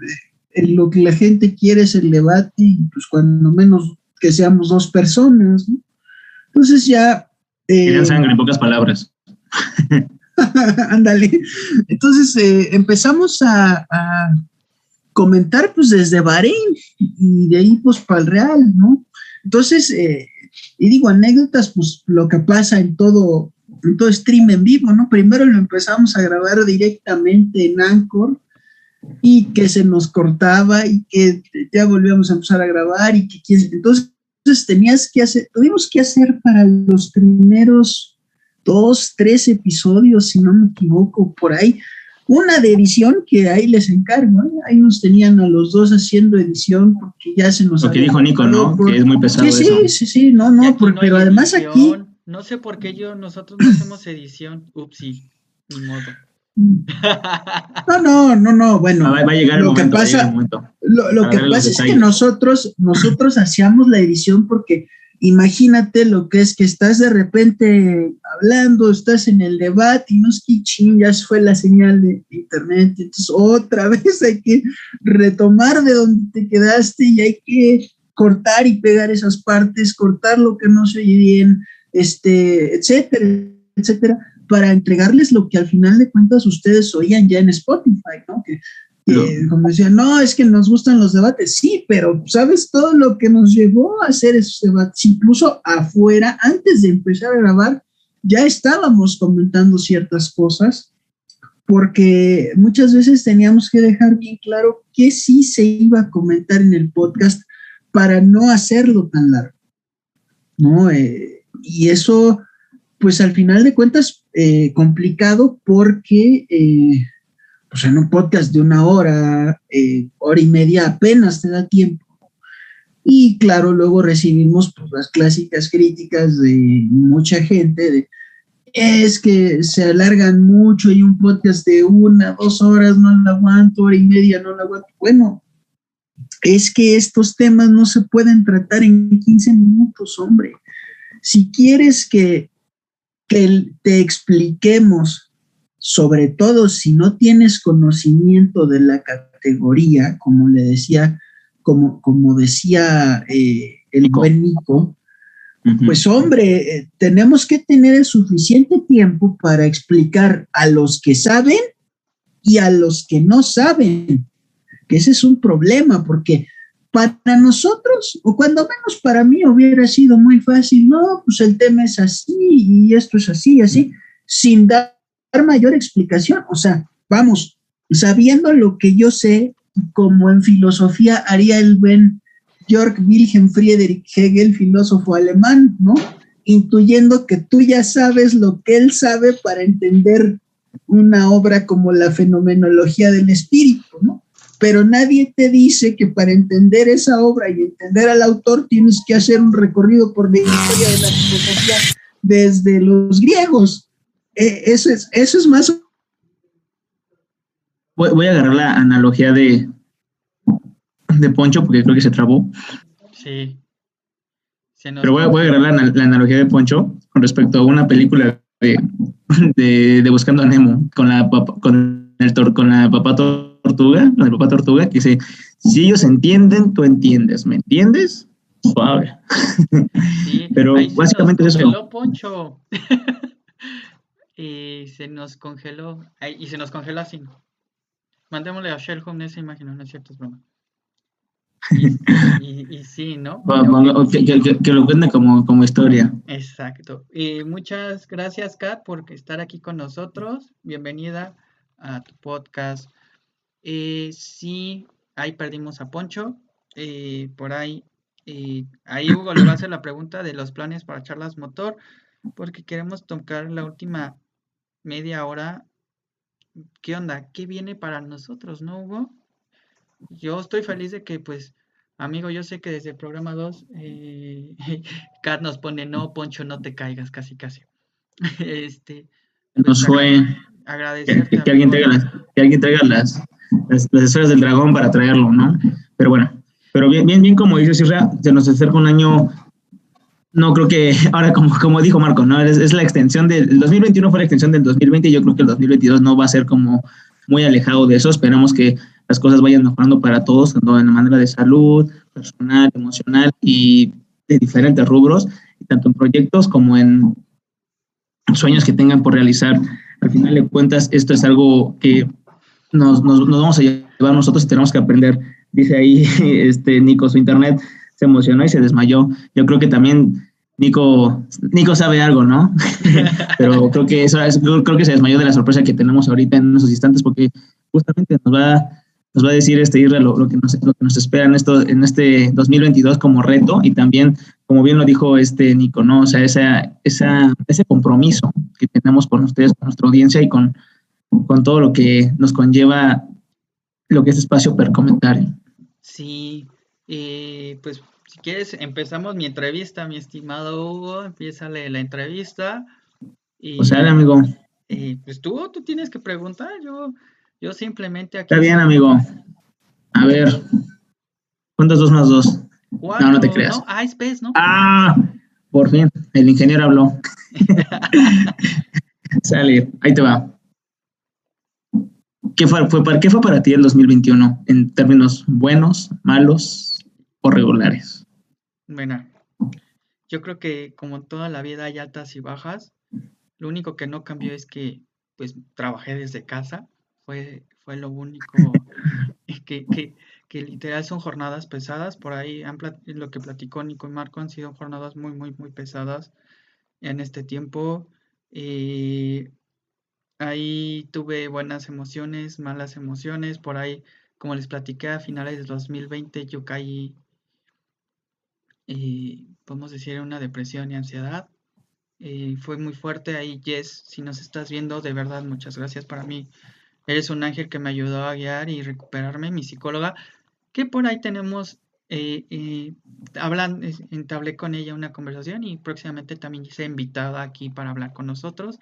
lo que la gente quiere es el debate y pues cuando menos que seamos dos personas, ¿no? Entonces ya...
Eh, sangre, en pocas palabras.
Ándale. Entonces eh, empezamos a, comentar pues desde Bahrein y de ahí pues para el Real, ¿no? Entonces, eh, y digo anécdotas, pues lo que pasa en todo, en todo stream en vivo, ¿no? Primero lo empezamos a grabar directamente en Anchor y que se nos cortaba y que ya volvíamos a empezar a grabar y que entonces tenías que hacer, tuvimos que hacer para los primeros dos, tres episodios, si no me equivoco, por ahí. Una de edición que ahí les encargo, ¿eh? ahí nos tenían a los dos haciendo edición porque ya se nos...
Lo que dijo Nico, ¿no? Que es muy pesado.
Sí, sí, sí, sí, no, no, pero además aquí...
No sé por qué yo, nosotros no hacemos edición, upsi, ni modo.
No, no, no, no, bueno.
Va, a llegar lo
que pasa, Lo, lo que pasa es que nosotros, nosotros hacíamos la edición porque Imagínate lo que es que estás de repente hablando, estás en el debate y no es que ching, ya fue la señal de internet, entonces otra vez hay que retomar de donde te quedaste y hay que cortar y pegar esas partes, cortar lo que no se oye bien, este, etcétera, etcétera, para entregarles lo que al final de cuentas ustedes oían ya en Spotify, ¿no? Que como decían, no, es que nos gustan los debates, sí, pero ¿sabes todo lo que nos llevó a hacer esos debates? Incluso afuera, antes de empezar a grabar, ya estábamos comentando ciertas cosas, porque muchas veces teníamos que dejar bien claro que sí se iba a comentar en el podcast para no hacerlo tan largo, ¿no? Eh, y eso, pues al final de cuentas, eh, complicado porque... Eh, pues en un podcast de una hora, eh, hora y media apenas te da tiempo. Y claro, luego recibimos pues, las clásicas críticas de mucha gente de es que se alargan mucho y un podcast de una, dos horas no lo aguanto, hora y media no lo aguanto. Bueno, es que estos temas no se pueden tratar en 15 minutos, hombre. Si quieres que, que te expliquemos sobre todo si no tienes conocimiento de la categoría, como le decía, como, como decía eh, el buen Nico, pues hombre, eh, tenemos que tener el suficiente tiempo para explicar a los que saben y a los que no saben, que ese es un problema, porque para nosotros, o cuando menos para mí, hubiera sido muy fácil, no, pues el tema es así y esto es así, así, sin dar mayor explicación. O sea, vamos, sabiendo lo que yo sé, como en filosofía haría el buen Georg Wilhelm Friedrich Hegel, filósofo alemán, ¿no? Intuyendo que tú ya sabes lo que él sabe para entender una obra como la fenomenología del espíritu, ¿no? Pero nadie te dice que para entender esa obra y entender al autor tienes que hacer un recorrido por la historia de la filosofía desde los griegos, eh, eso, es, eso es más...
Voy, a agarrar la analogía de, de Poncho porque creo que se trabó.
Sí.
Pero voy, voy, a agarrar la, analogía de Poncho con respecto a una película de, de, Buscando a Nemo con la, con el, con la papá tortuga, la del papá tortuga, que dice, si ellos entienden, tú entiendes, ¿me entiendes? Suave.
Sí,
Pero
ahí se
básicamente
nos
eso.
congeló Poncho. y se nos congeló. y se nos congeló así. Mandémosle a Sherhome esa imagen, no es cierto, es broma. Y, y- y sí, ¿no?
Que- que lo cuente como, como historia.
Exacto. Y muchas gracias, Kat, por estar aquí con nosotros. Bienvenida a tu podcast. Eh, sí, ahí perdimos a Poncho. eh, por ahí, eh, ahí Hugo le va a hacer la pregunta de los planes para charlas motor, porque queremos tocar la última media hora. ¿Qué onda? ¿Qué viene para nosotros, no, Hugo? Yo estoy feliz de que, pues, amigo, yo sé que desde el programa 2, eh, Kat nos pone, no, Poncho, no te caigas, casi, casi. Este,
Nos
pues,
fue que,
agradecerte,
que alguien traiga, las, que alguien traiga las, las, las esferas del dragón para traerlo, ¿no? Pero bueno, pero bien, bien, bien como dice Sirra, se nos acerca un año, no creo que, ahora como, como dijo Marco, ¿no? Es, es la extensión del, el 2021 fue la extensión del 2020 y yo creo que el 2022 no va a ser como muy alejado de eso, esperamos que las cosas vayan mejorando para todos, tanto en la manera de salud, personal, emocional y de diferentes rubros, tanto en proyectos como en sueños que tengan por realizar. Al final de cuentas, esto es algo que nos, vamos a llevar nosotros y tenemos que aprender. Dice ahí este Nico, su internet se emocionó y se desmayó. Yo creo que también Nico, Nico sabe algo, ¿no? Pero creo que eso es, creo, que se desmayó de la sorpresa que tenemos ahorita en esos instantes porque justamente nos va, nos va a decir este Irra lo, lo, que nos, lo que nos espera en, esto, en este 2022 como reto y también, como bien lo dijo este Nico, ¿no? O sea, esa, esa, ese compromiso que tenemos con ustedes, con nuestra audiencia y con, con todo lo que nos conlleva lo que es espacio per comentario.
Sí, eh, pues si quieres empezamos mi entrevista, mi estimado Hugo, empiézale la entrevista. Y,
o sea, amigo.
Eh, pues tú, tú tienes que preguntar, yo, yo simplemente aquí...
Está bien, amigo. A ver, ¿cuántos dos más dos?
Cuatro,
no, no te creas.
¿no? Ah, es pez, ¿no?
Ah, por fin, el ingeniero habló. Sale, ahí te va. ¿Qué fue, fue, para, ¿Qué fue para ti el 2021 en términos buenos, malos o regulares?
Bueno, yo creo que como toda la vida hay altas y bajas. Lo único que no cambió es que pues trabajé desde casa. Fue, fue lo único que, que, que, literal son jornadas pesadas. Por ahí han lo que platicó Nico y Marco han sido jornadas muy, muy, muy pesadas en este tiempo. Eh, ahí tuve buenas emociones, malas emociones. Por ahí, como les platiqué, a finales de 2020 yo caí, eh, podemos decir, una depresión y ansiedad. Eh, fue muy fuerte ahí, Jess, si nos estás viendo, de verdad, muchas gracias para mí. Eres un ángel que me ayudó a guiar y recuperarme, mi psicóloga, que por ahí tenemos, eh, eh, hablan, entablé con ella una conversación y próximamente también se invitada aquí para hablar con nosotros.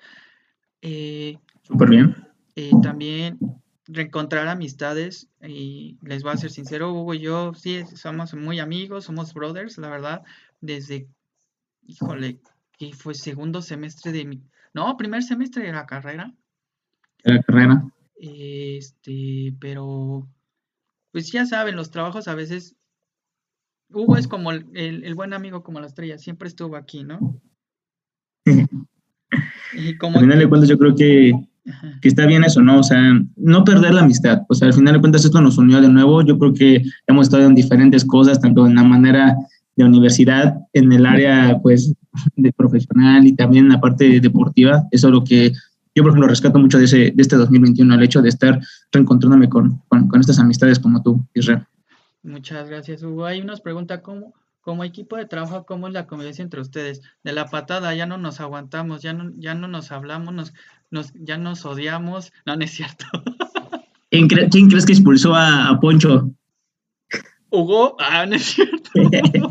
Eh,
Súper bien.
Eh, también reencontrar amistades y les voy a ser sincero, Hugo y yo sí somos muy amigos, somos brothers, la verdad, desde, híjole, que fue segundo semestre de mi, no, primer semestre de la carrera.
De la carrera.
Este, pero, pues ya saben, los trabajos a veces, Hugo es como el, el, el buen amigo como la estrella, siempre estuvo aquí, ¿no?
Como... Al final de cuentas yo creo que, que está bien eso, ¿no? O sea, no perder la amistad. O sea, al final de cuentas esto nos unió de nuevo. Yo creo que hemos estado en diferentes cosas, tanto en la manera de universidad, en el área, pues, de profesional y también en la parte deportiva. Eso es lo que yo, por ejemplo, rescato mucho de, ese, de este 2021, el hecho de estar reencontrándome con, con, con estas amistades como tú, Israel.
Muchas gracias, Hugo. Ahí nos pregunta cómo, como equipo de trabajo, ¿cómo es la convivencia entre ustedes? De la patada ya no nos aguantamos, ya no, ya no nos hablamos, nos, nos, ya nos odiamos. No, no es cierto.
¿Quién, cre ¿Quién, crees que expulsó a, a Poncho?
Hugo, ah, no es cierto. ¿Hugo?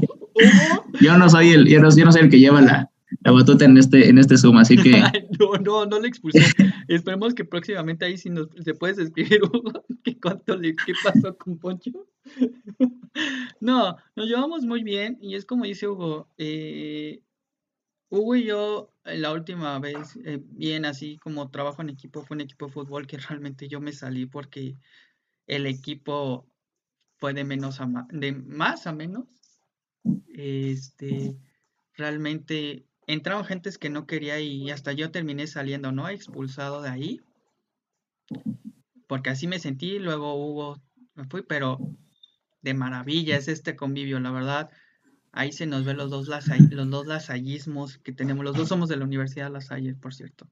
Yo no soy el, yo no, yo no soy el que lleva la, la batuta en este, en este Zoom, así que.
no, no, no le expulsé. Esperemos que próximamente ahí sí nos se puedes escribir, que cuánto le, qué pasó con Poncho. no, nos llevamos muy bien y es como dice Hugo, eh, Hugo y yo la última vez, eh, bien así como trabajo en equipo, fue un equipo de fútbol que realmente yo me salí porque el equipo fue de menos a más, de más a menos. Este, realmente entraron gentes que no quería y hasta yo terminé saliendo, ¿no? Expulsado de ahí. Porque así me sentí, luego hubo, me fui, pero de maravilla es este convivio, la verdad. Ahí se nos ven los dos, los dos lasallismos que tenemos. Los dos somos de la Universidad de La Salle, por cierto.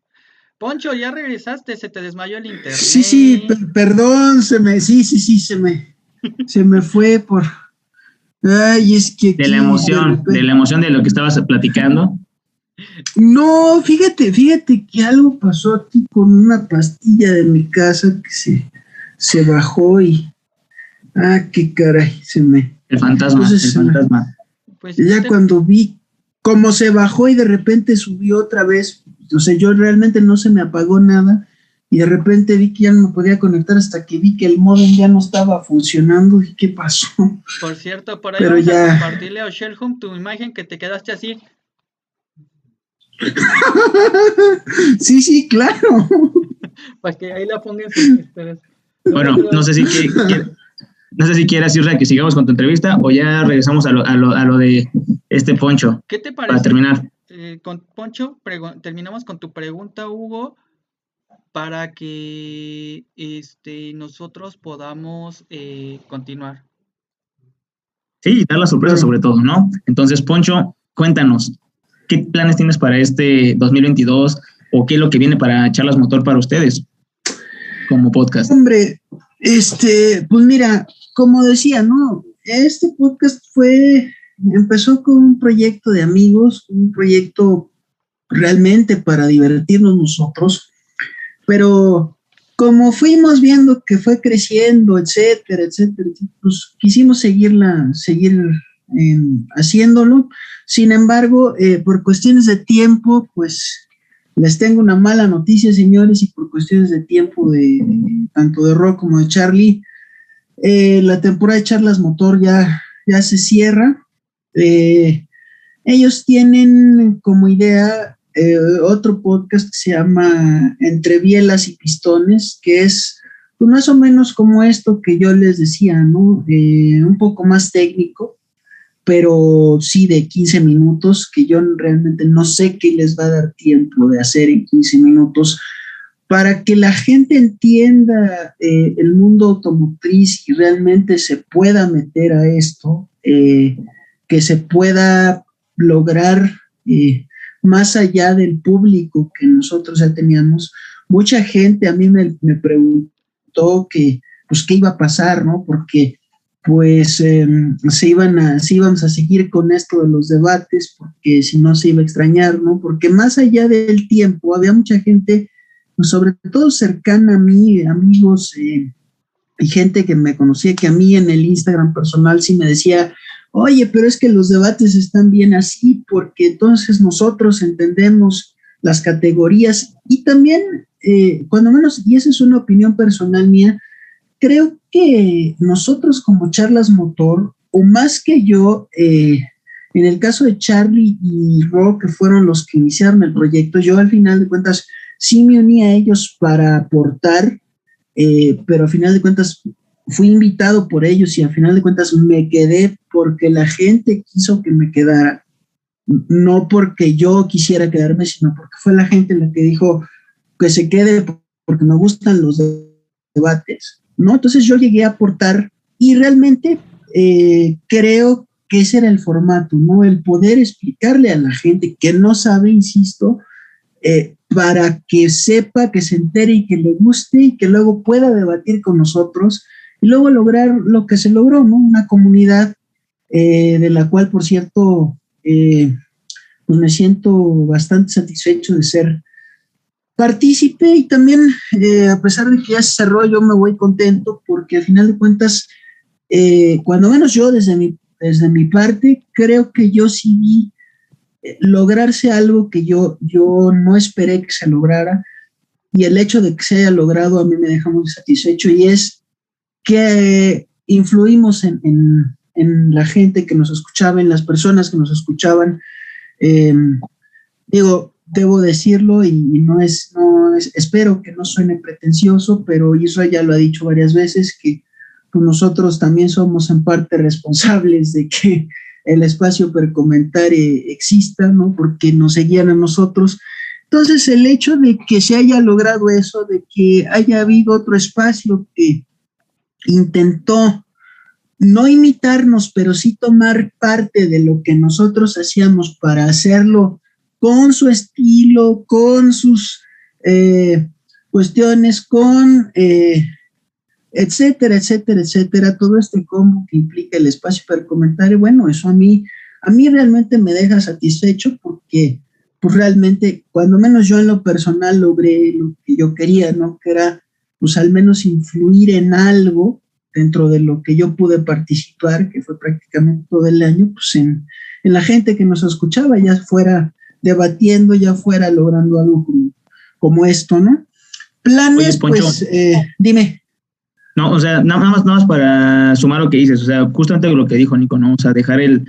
Poncho, ya regresaste, se te desmayó el internet.
Sí, sí, perdón, se me, sí, sí, sí, se me, se me fue por. Ay, es que.
De la emoción, de, la emoción de lo que estabas platicando.
No, fíjate, fíjate que algo pasó aquí con una pastilla de mi casa que se, se bajó y. Ah, qué caray, se me.
El fantasma, el fantasma.
Pues ya cuando vi cómo se bajó y de repente subió otra vez, o sea, yo realmente no se me apagó nada y de repente vi que ya no me podía conectar hasta que vi que el modem ya no estaba funcionando y qué pasó.
Por cierto, por ahí vamos a compartirle a Home tu imagen que te quedaste así.
sí, sí, claro.
Para que ahí la pongan.
Bueno, no sé si no sé si quieras, Isra, que sigamos con tu entrevista o ya regresamos a lo, a lo, a lo de este Poncho.
¿Qué te parece?
Para terminar.
Eh, con Poncho, terminamos con tu pregunta, Hugo, para que este, nosotros podamos eh, continuar.
Sí, dar la sorpresa sobre todo, ¿no? Entonces, Poncho, cuéntanos, ¿qué planes tienes para este 2022 o qué es lo que viene para Charlas Motor para ustedes como podcast?
Hombre, este, pues mira, como decía, ¿no? Este podcast fue, empezó con un proyecto de amigos, un proyecto realmente para divertirnos nosotros, pero como fuimos viendo que fue creciendo, etcétera, etcétera, pues quisimos seguirla, seguir em, haciéndolo. Sin embargo, eh, por cuestiones de tiempo, pues les tengo una mala noticia, señores, y por cuestiones de tiempo de tanto de Rock como de Charlie, eh, la temporada de charlas motor ya, ya se cierra. Eh, ellos tienen como idea otro podcast que se llama Entre Bielas y Pistones, que es pues, más o menos como esto que yo les decía, ¿no? un poco más técnico, pero sí de 15 minutos, que yo realmente no sé qué les va a dar tiempo de hacer en 15 minutos para que la gente entienda eh, el mundo automotriz y realmente se pueda meter a esto, eh, que se pueda lograr eh, más allá del público que nosotros ya teníamos. Mucha gente a mí me, preguntó que, pues, qué iba a pasar, ¿no? Porque pues em, se iban se íbamos a seguir con esto de los debates, porque si no se iba a extrañar, ¿no? Porque más allá del tiempo, había mucha gente pues, sobre todo cercana a mí, amigos eh, y gente que me conocía, que a mí en el Instagram personal sí me decía, oye, pero es que los debates están bien así, porque entonces nosotros entendemos las categorías y también, eh, cuando menos, y esa es una opinión personal mía, creo que nosotros como charlas motor, o más que yo, eh, en el caso de Charlie y Ro, que fueron los que iniciaron el proyecto, yo al final de cuentas sí me uní a ellos para aportar, eh, pero a final de cuentas fui invitado por ellos y a final de cuentas me quedé porque la gente quiso que me quedara, no porque yo quisiera quedarme, sino porque fue la gente la que dijo que se quede porque me gustan los debates, ¿no? Entonces yo llegué a aportar y realmente eh, creo que ese era el formato, ¿no? El poder explicarle a la gente que no sabe, insisto, eh, para que sepa, que se entere y que le guste y que luego pueda debatir con nosotros y luego lograr lo que se logró, ¿no? Una comunidad eh, de la cual, por cierto, pues me siento bastante satisfecho de ser partícipe y también, a pesar de que ya se cerró, yo me voy contento porque al final de cuentas, cuando menos yo desde mi, desde mi parte, creo que yo sí vi lograrse algo que yo, yo no esperé que se lograra y el hecho de que se haya logrado a mí me deja muy satisfecho y es que influimos en, la gente que nos escuchaba, en las personas que nos escuchaban. Em, digo, debo decirlo y, no, es, no es, espero que no suene pretencioso, pero Israel ya lo ha dicho varias veces, que pues, nosotros también somos en parte responsables de que el espacio per comentar exista, ¿no? Porque nos seguían a nosotros. Entonces, el hecho de que se haya logrado eso, de que haya habido otro espacio que intentó no imitarnos, pero sí tomar parte de lo que nosotros hacíamos para hacerlo con su estilo, con sus eh, cuestiones, con eh, etcétera, etcétera, etcétera, todo este combo que implica el espacio para comentario, bueno, eso a mí, a mí realmente me deja satisfecho porque pues realmente, cuando menos yo en lo personal logré lo que yo quería, ¿no? Que era pues al menos influir en algo dentro de lo que yo pude participar, que fue prácticamente todo el año, pues en, en la gente que nos escuchaba, ya fuera debatiendo, ya fuera logrando algo como, como esto, ¿no? Planes, pues, eh, dime.
No, o sea, nada más, nada más para sumar lo que dices, o sea, justamente lo que dijo Nico, ¿no? O sea, dejar el,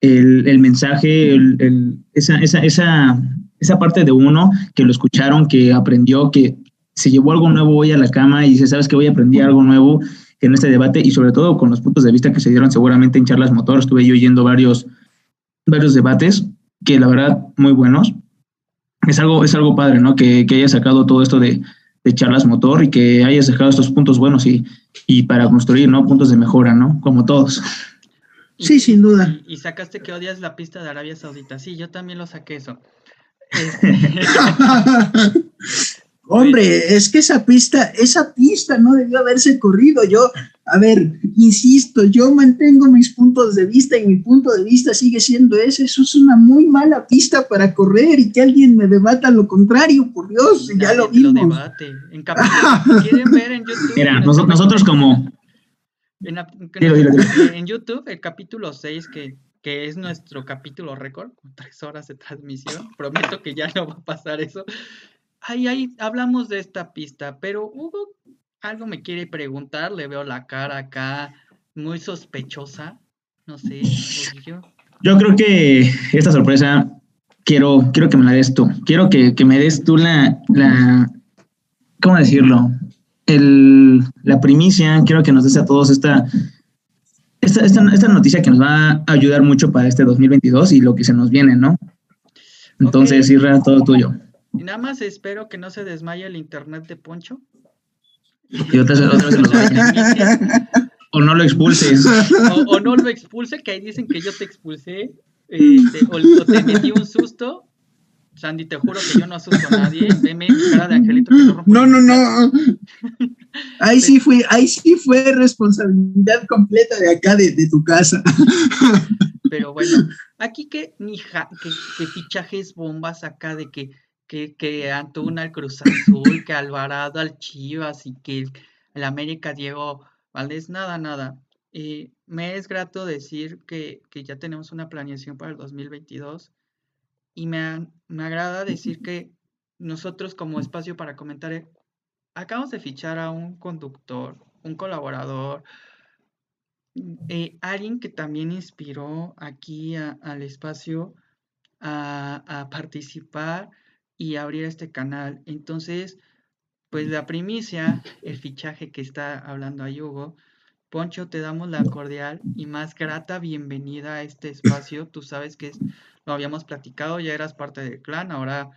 el, el mensaje, el, esa, esa, esa, esa parte de uno que lo escucharon, que aprendió, que se llevó algo nuevo hoy a la cama y dice, sabes que voy a aprender algo nuevo en este debate y sobre todo con los puntos de vista que se dieron seguramente en charlas motor, estuve yo oyendo varios, varios debates que la verdad muy buenos. Es algo, es algo padre, ¿no? Que, que haya sacado todo esto de, de charlas motor y que hayas dejado estos puntos buenos y, y para construir, ¿no? Puntos de mejora, ¿no? Como todos.
Sí, sin duda.
Y, sacaste que odias la pista de Arabia Saudita. Sí, yo también lo saqué eso. Este,
Hombre, es que esa pista, esa pista no debió haberse corrido. Yo, a ver, insisto, yo mantengo mis puntos de vista y mi punto de vista sigue siendo ese. Eso es una muy mala pista para correr y que alguien me debata lo contrario, por Dios, ya lo vimos. Lo debate. En
quieren ver en YouTube.
Mira, nosotros como...
En, YouTube, el capítulo 6, que, que es nuestro capítulo récord, con tres horas de transmisión, prometo que ya no va a pasar eso ahí, ahí hablamos de esta pista, pero Hugo algo me quiere preguntar, le veo la cara acá muy sospechosa, no sé,
yo. Yo creo que esta sorpresa quiero, quiero que me la des tú, quiero que, me des tú la, la, ¿cómo decirlo? El, la primicia, quiero que nos des a todos esta, esta, esta, noticia que nos va a ayudar mucho para este 2022 y lo que se nos viene, ¿no? Entonces, okay. Irra, todo tuyo.
Y nada más espero que no se desmaye el internet de Poncho.
Y otras, otras O no lo expulses.
O, no lo expulse, que ahí dicen que yo te expulsé. Este, o, te metí un susto. Sandy, te juro que yo no asusto a nadie. Veme cara de angelito que
no No, no, no. Ahí sí fue, ahí sí fue responsabilidad completa de acá, de, de tu casa.
Pero bueno, aquí que, ni que, que fichajes bombas acá de que que, que Antuna al Cruz Azul, que Alvarado al Chivas y que el, América Diego Valdés, nada, nada. Y me es grato decir que, ya tenemos una planeación para el 2022 y me, me agrada decir que nosotros como espacio para comentar, eh, acabamos de fichar a un conductor, un colaborador, eh, alguien que también inspiró aquí al espacio a, a participar y abrir este canal. Entonces, pues la primicia, el fichaje que está hablando a Hugo, Poncho, te damos la cordial y más grata bienvenida a este espacio. Tú sabes que lo habíamos platicado, ya eras parte del clan, ahora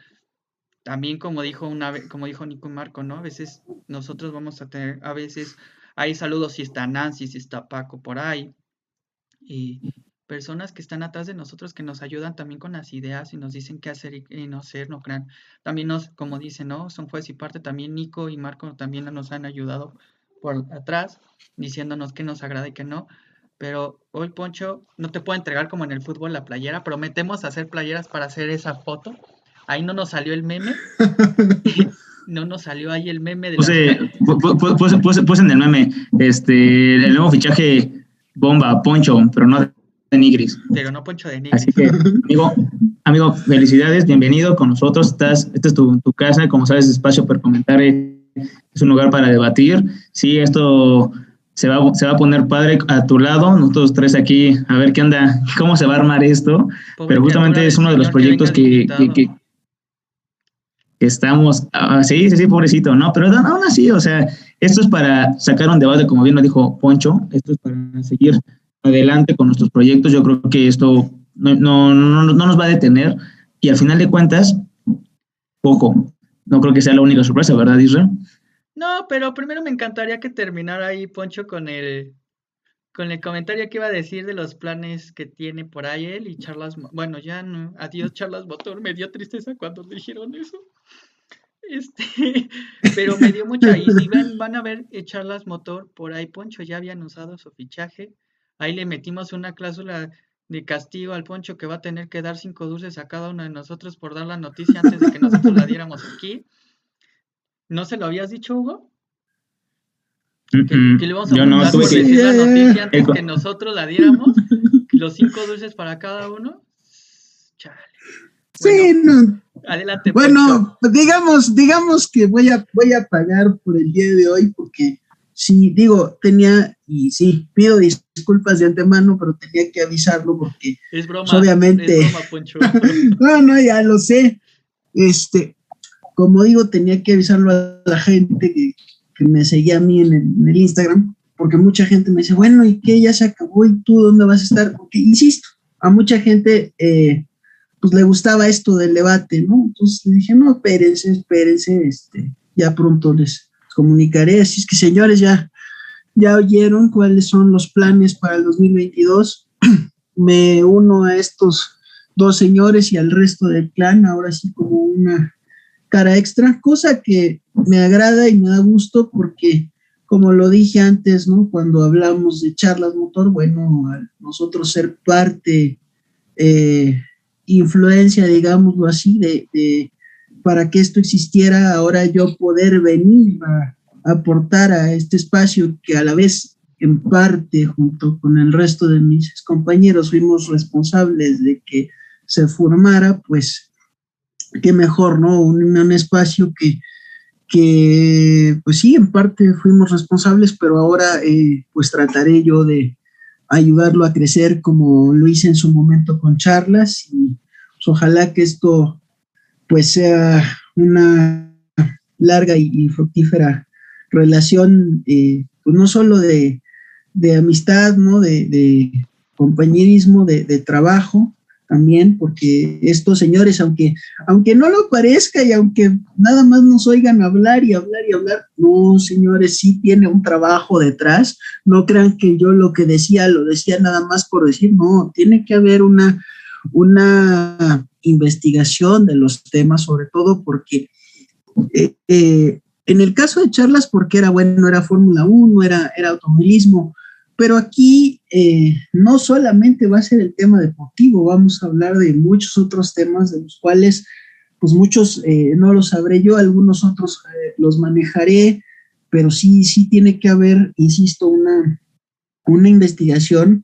también como dijo una como dijo Nico Marco, ¿no? A veces nosotros vamos a tener, a veces hay saludos si está Nancy, si está Paco por ahí. Y, personas que están atrás de nosotros que nos ayudan también con las ideas y nos dicen qué hacer y, no hacer, no crean. También nos, como dicen, ¿no? Son juez y parte, también Nico y Marco también nos han ayudado por atrás, diciéndonos qué nos agrada y qué no. Pero hoy, Poncho, no te puedo entregar como en el fútbol la playera. Prometemos hacer playeras para hacer esa foto. Ahí no nos salió el meme. no nos salió ahí el meme de
pues, pues, en el meme, este, el nuevo fichaje bomba, Poncho, pero no de Nigris.
Pero no Poncho de Nigris.
Así que, amigo, amigo, felicidades, bienvenido con nosotros. Estás, esta es tu, tu casa, como sabes, espacio para comentar es un lugar para debatir. Sí, esto se va, se va a poner padre a tu lado, nosotros tres aquí, a ver qué anda, cómo se va a armar esto. Pero justamente es uno de los proyectos que, que, que estamos, ah, sí, sí, sí, pobrecito, ¿no? Pero aún así, o sea, esto es para sacar un debate, como bien lo dijo Poncho, esto es para seguir adelante con nuestros proyectos. Yo creo que esto no, no, no, no nos va a detener y al final de cuentas, poco. No creo que sea la única sorpresa, ¿verdad, Israel?
No, pero primero me encantaría que terminara ahí Poncho con el con el comentario que iba a decir de los planes que tiene por ahí él y Charlas, bueno, ya no, adiós Charlas Motor, me dio tristeza cuando dijeron eso. Este, pero me dio mucha, y si van, van a ver eh, Charlas Motor, por ahí Poncho ya habían usado su fichaje, ahí le metimos una cláusula de castigo al Poncho que va a tener que dar cinco dulces a cada uno de nosotros por dar la noticia antes de que nosotros la diéramos aquí. ¿No se lo habías dicho, Hugo? Que, le vamos a Yo no, por decir la noticia antes que nosotros la diéramos. Los cinco dulces para cada uno.
Chale. sí, no. Adelante. Bueno, digamos, digamos que voy a, voy a pagar por el día de hoy porque sí, digo, tenía, y sí, pido disculpas de antemano, pero tenía que avisarlo porque es broma, pues, obviamente. Es broma, Poncho. no, no, ya lo sé. Este, como digo, tenía que avisarlo a la gente que, me seguía a mí en el, Instagram, porque mucha gente me dice, bueno, ¿y qué? Ya se acabó, ¿y tú dónde vas a estar? Porque, insisto, a mucha gente, eh, pues le gustaba esto del debate, ¿no? Entonces le dije, no, espérense, espérense, este, ya pronto les comunicaré. Así es que, señores, ya, ya oyeron cuáles son los planes para el 2022. me uno a estos dos señores y al resto del plan, ahora sí como una cara extra, cosa que me agrada y me da gusto porque, como lo dije antes, ¿no? Cuando hablamos de charlas motor, bueno, nosotros ser parte, eh, influencia, digámoslo así, de, para que esto existiera, ahora yo poder venir a, aportar a este espacio que a la vez en parte junto con el resto de mis compañeros fuimos responsables de que se formara, pues qué mejor, ¿no? Un, espacio que, que, pues sí, en parte fuimos responsables, pero ahora eh, pues trataré yo de ayudarlo a crecer como lo hice en su momento con charlas y pues, ojalá que esto pues sea una larga y, fructífera relación, eh, pues no solo de, amistad, ¿no? De, compañerismo, de, de trabajo, también, porque estos señores, aunque, aunque no lo parezca y aunque nada más nos oigan hablar y hablar y hablar, no, señores, sí tiene un trabajo detrás. No crean que yo lo que decía lo decía nada más por decir, no, tiene que haber una, una investigación de los temas, sobre todo porque eh, eh, en el caso de charlas, porque era bueno, era Fórmula 1, era, era automovilismo, pero aquí eh, no solamente va a ser el tema deportivo, vamos a hablar de muchos otros temas de los cuales, pues muchos eh, no los sabré yo, algunos otros eh, los manejaré, pero sí, sí tiene que haber, insisto, una, una investigación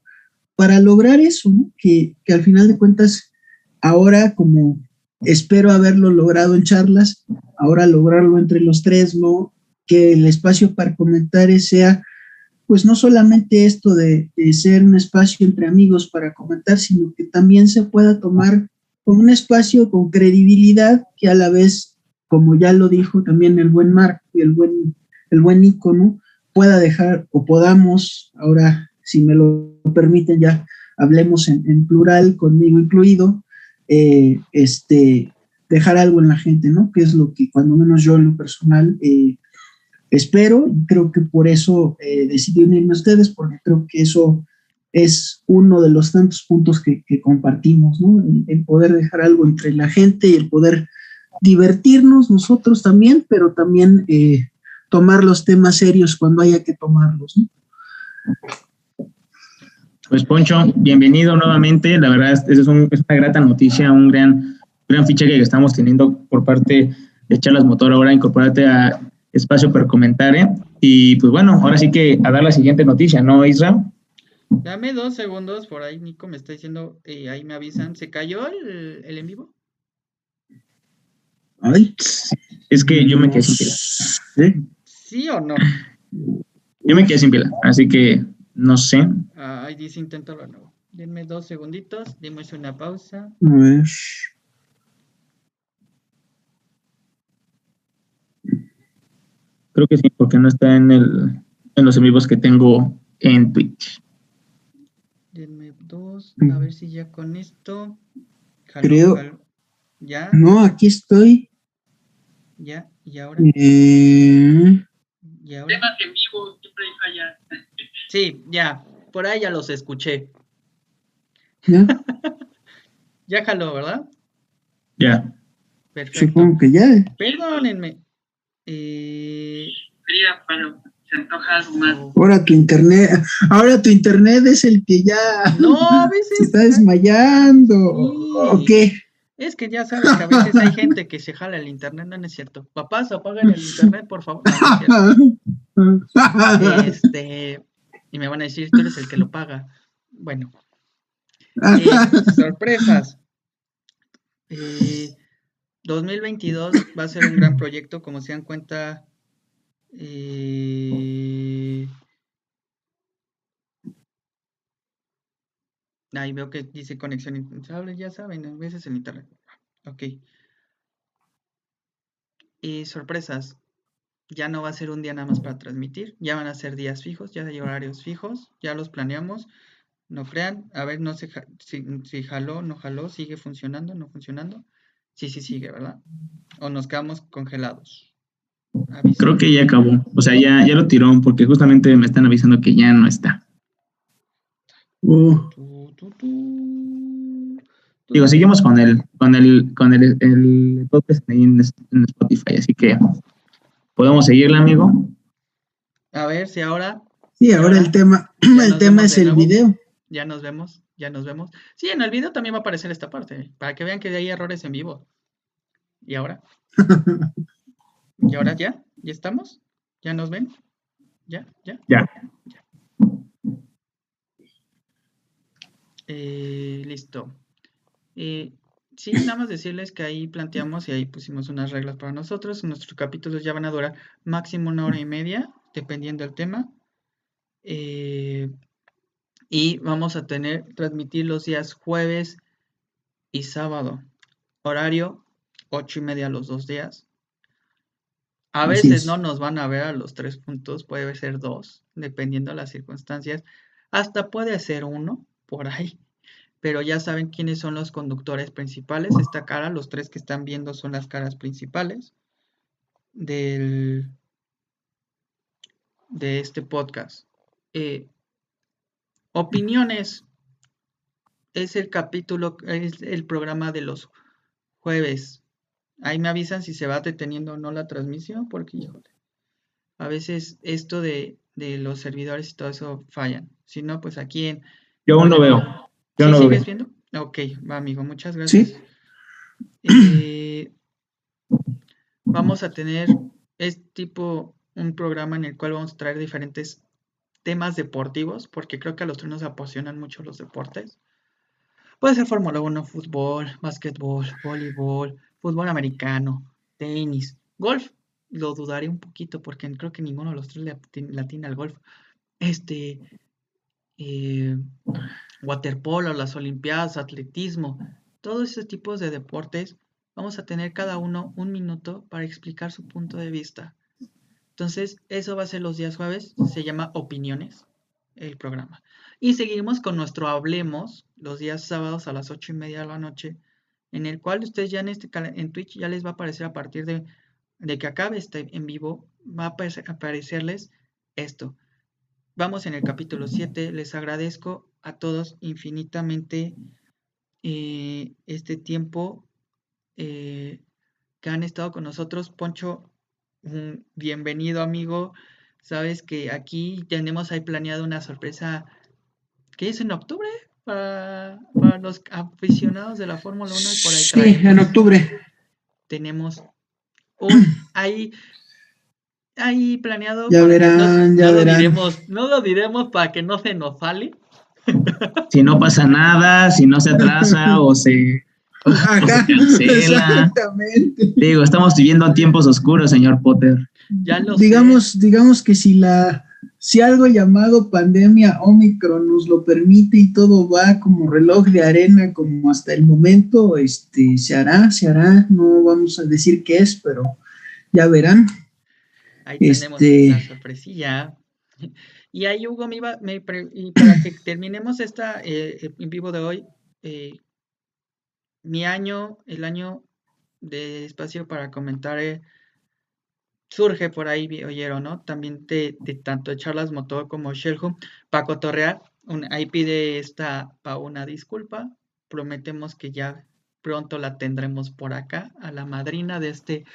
para lograr eso, que, que al final de cuentas, ahora como espero haberlo logrado en charlas, ahora lograrlo entre los tres. Que el espacio para comentar sea pues no solamente esto de, ser un espacio entre amigos para comentar, sino que también se pueda tomar como un espacio con credibilidad que a la vez, como ya lo dijo también el buen Marco y el buen, el buen Icono, pueda dejar o podamos, ahora si me lo permiten ya, hablemos en, plural, conmigo incluido, eh, este, dejar algo en la gente, ¿no? Que es lo que cuando menos yo en lo personal eh, espero y creo que por eso eh, decidí unirme a ustedes, porque creo que eso es uno de los tantos puntos que, compartimos, ¿no? El, poder dejar algo entre la gente y el poder divertirnos nosotros también, pero también eh, tomar los temas serios cuando haya que tomarlos, ¿no?
Pues Poncho, bienvenido nuevamente. La verdad, es, es, una grata noticia, un gran, gran fichaje que estamos teniendo por parte de Charlas Motor ahora incorporarte a espacio para comentar. ¿eh? Y pues bueno, ahora sí que a dar la siguiente noticia, ¿no, Isra?
Dame dos segundos, por ahí Nico me está diciendo, eh, ahí me avisan, ¿se cayó el, el en vivo?
Ay, es que yo me quedé sin pila.
¿Sí? ¿Sí o no?
Yo me quedé sin pila, así que no sé.
Ahí dice inténtalo de nuevo. Denme dos segunditos, dimos una pausa.
A ver.
Creo que sí, porque no está en, el, en los en vivos que tengo en Twitch.
Denme dos, a mm. ver si ya con esto.
Creo. ¿Ya? No, aquí estoy.
¿Ya? ¿Y ahora? Eh... ¿Y ahora? Temas en vivo siempre falla. Sí, ya. Por ahí ya los escuché. ¿Ya? ya jaló, ¿verdad?
Ya.
Perfecto. Supongo que ya.
Perdónenme. Eh... pero se antoja algo más.
Ahora tu internet, ahora tu internet es el que ya
no, a veces,
se está desmayando. ¿O qué?
Es que ya sabes que a veces hay gente que se jala el internet, no, es cierto. Papás, apaguen el internet, por favor. este, y me van a decir, tú eres el que lo paga. Bueno, eh, sorpresas. 2022 eh, va a ser un gran proyecto, como se dan cuenta. Eh, ahí veo que dice conexión indispensable, ya saben, a veces el internet. Ok. Y sorpresas. Ya no va a ser un día nada más para transmitir, ya van a ser días fijos, ya hay horarios fijos, ya los planeamos. No crean, a ver, no sé si, si jaló, no jaló, sigue funcionando, no funcionando. Sí, sí sigue, ¿verdad? O nos quedamos congelados.
Creo que ya acabó. O sea, ya, ya lo tiró porque justamente me están avisando que ya no está. Uh. Digo, seguimos con el, con el, con el, el en, en Spotify, así que podemos seguirle, amigo.
A ver si ahora.
Sí, ahora, el tema, el tema es el video
ya nos vemos, ya nos vemos. Sí, en el video también va a aparecer esta parte, para que vean que hay errores en vivo. ¿Y ahora? ¿Y ahora ya? ¿Ya estamos? ¿Ya nos ven? ¿Ya? ¿Ya?
Ya.
Eh, listo. Eh, sí, nada más decirles que ahí planteamos y ahí pusimos unas reglas para nosotros. Nuestros capítulos ya van a durar máximo una hora y media, dependiendo del tema. Eh, y vamos a tener, transmitir los días jueves y sábado. Horario, ocho y media los dos días. A veces no nos van a ver a los tres puntos, puede ser dos, dependiendo de las circunstancias. Hasta puede ser uno, por ahí. Pero ya saben quiénes son los conductores principales. Esta cara, los tres que están viendo son las caras principales del, de este podcast. Eh, Opiniones. Es el capítulo, es el programa de los jueves. Ahí me avisan si se va deteniendo o no la transmisión, porque, híjole, a veces esto de, los servidores y todo eso fallan. Si no, pues aquí en...
Yo aún lo veo. Yo no
sigues viendo? Ok, va, amigo, muchas gracias. ¿Sí? Eh, vamos a tener este tipo, un programa en el cual vamos a traer diferentes temas deportivos, porque creo que a los tres nos apasionan mucho los deportes. Puede ser Fórmula 1, fútbol, básquetbol, voleibol, fútbol americano, tenis, golf. Lo dudaré un poquito porque creo que ninguno de los tres le atina al golf. Este, eh, waterpolo, las olimpiadas, atletismo, todos esos tipos de deportes, vamos a tener cada uno un minuto para explicar su punto de vista. Entonces, eso va a ser los días jueves, se llama Opiniones, el programa. Y seguimos con nuestro Hablemos, los días sábados a las ocho y media de la noche, en el cual ustedes ya en, este, en Twitch ya les va a aparecer a partir de, que acabe este en vivo, va a aparecerles esto. Vamos en el capítulo 7, les agradezco a todos infinitamente eh, este tiempo eh, que han estado con nosotros. Poncho, bienvenido amigo. Sabes que aquí tenemos ahí planeado una sorpresa que es en octubre para, los aficionados de la Fórmula 1
por ahí Sí, en octubre.
Tenemos un ahí ahí planeado.
Ya verán, ya verán.
Lo diremos, no lo diremos para que no se nos sale.
Si no pasa nada, si no se atrasa o se Exactamente. Digo, estamos viviendo tiempos oscuros, señor Potter.
Ya lo
digamos, digamos que si la si algo llamado pandemia Omicron nos lo permite y todo va como reloj de arena, como hasta el momento, este, se hará, se hará, no vamos a decir qué es, pero ya verán.
Ahí tenemos este una sorpresilla. Y ahí, Hugo, me iba, me y para que terminemos esta eh, en vivo de hoy, eh, mi año, el año de espacio para comentar, eh, surge por ahí, oyeron, ¿no? También de, de tanto Charlas Motor como Shellhome, para cotorrear. Un, ahí pide esta pa una disculpa. Prometemos que ya pronto la tendremos por acá, a la madrina de este,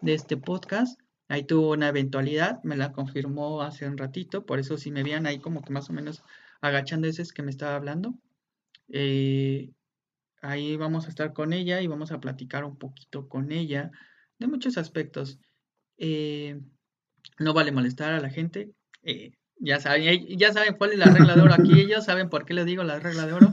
de este podcast. Ahí tuvo una eventualidad, me la confirmó hace un ratito, por eso si me veían ahí como que más o menos agachando ese es que me estaba hablando. Eh, ahí vamos a estar con ella y vamos a platicar un poquito con ella de muchos aspectos. Eh, no vale molestar a la gente. Eh, ya saben, ya saben cuál es la regla de oro aquí. Ellos saben por qué les digo la regla de oro.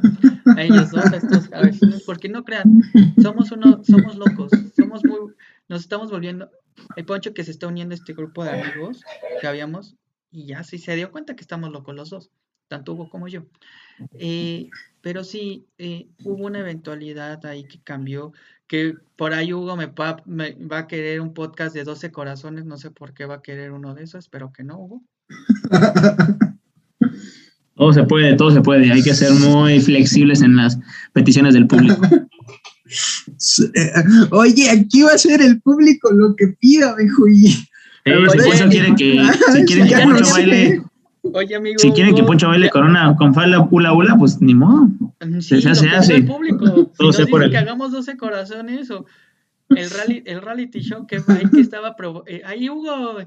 A ellos dos, a estos vecinos, porque no crean, somos uno, somos locos, somos muy, nos estamos volviendo. El Poncho que se está uniendo a este grupo de amigos que habíamos, y ya sí se dio cuenta que estamos locos los dos, tanto Hugo como yo. Eh, pero sí, eh, hubo una eventualidad ahí que cambió, que por ahí Hugo me va, me va, a querer un podcast de 12 corazones, no sé por qué va a querer uno de esos, espero que no, Hugo.
Todo se puede, todo se puede, hay que ser muy flexibles en las peticiones del público.
Oye, aquí va a ser el público lo que pida, viejo.
si quieren que, si quieren que Poncho baile, Oye, amigo, si quieren que Poncho baile con una con falda pula hula, pues ni modo.
Sí, se hace, hace. El público. Todo si que hagamos 12 corazones o el, rally, el reality show que, que estaba eh, ahí Hugo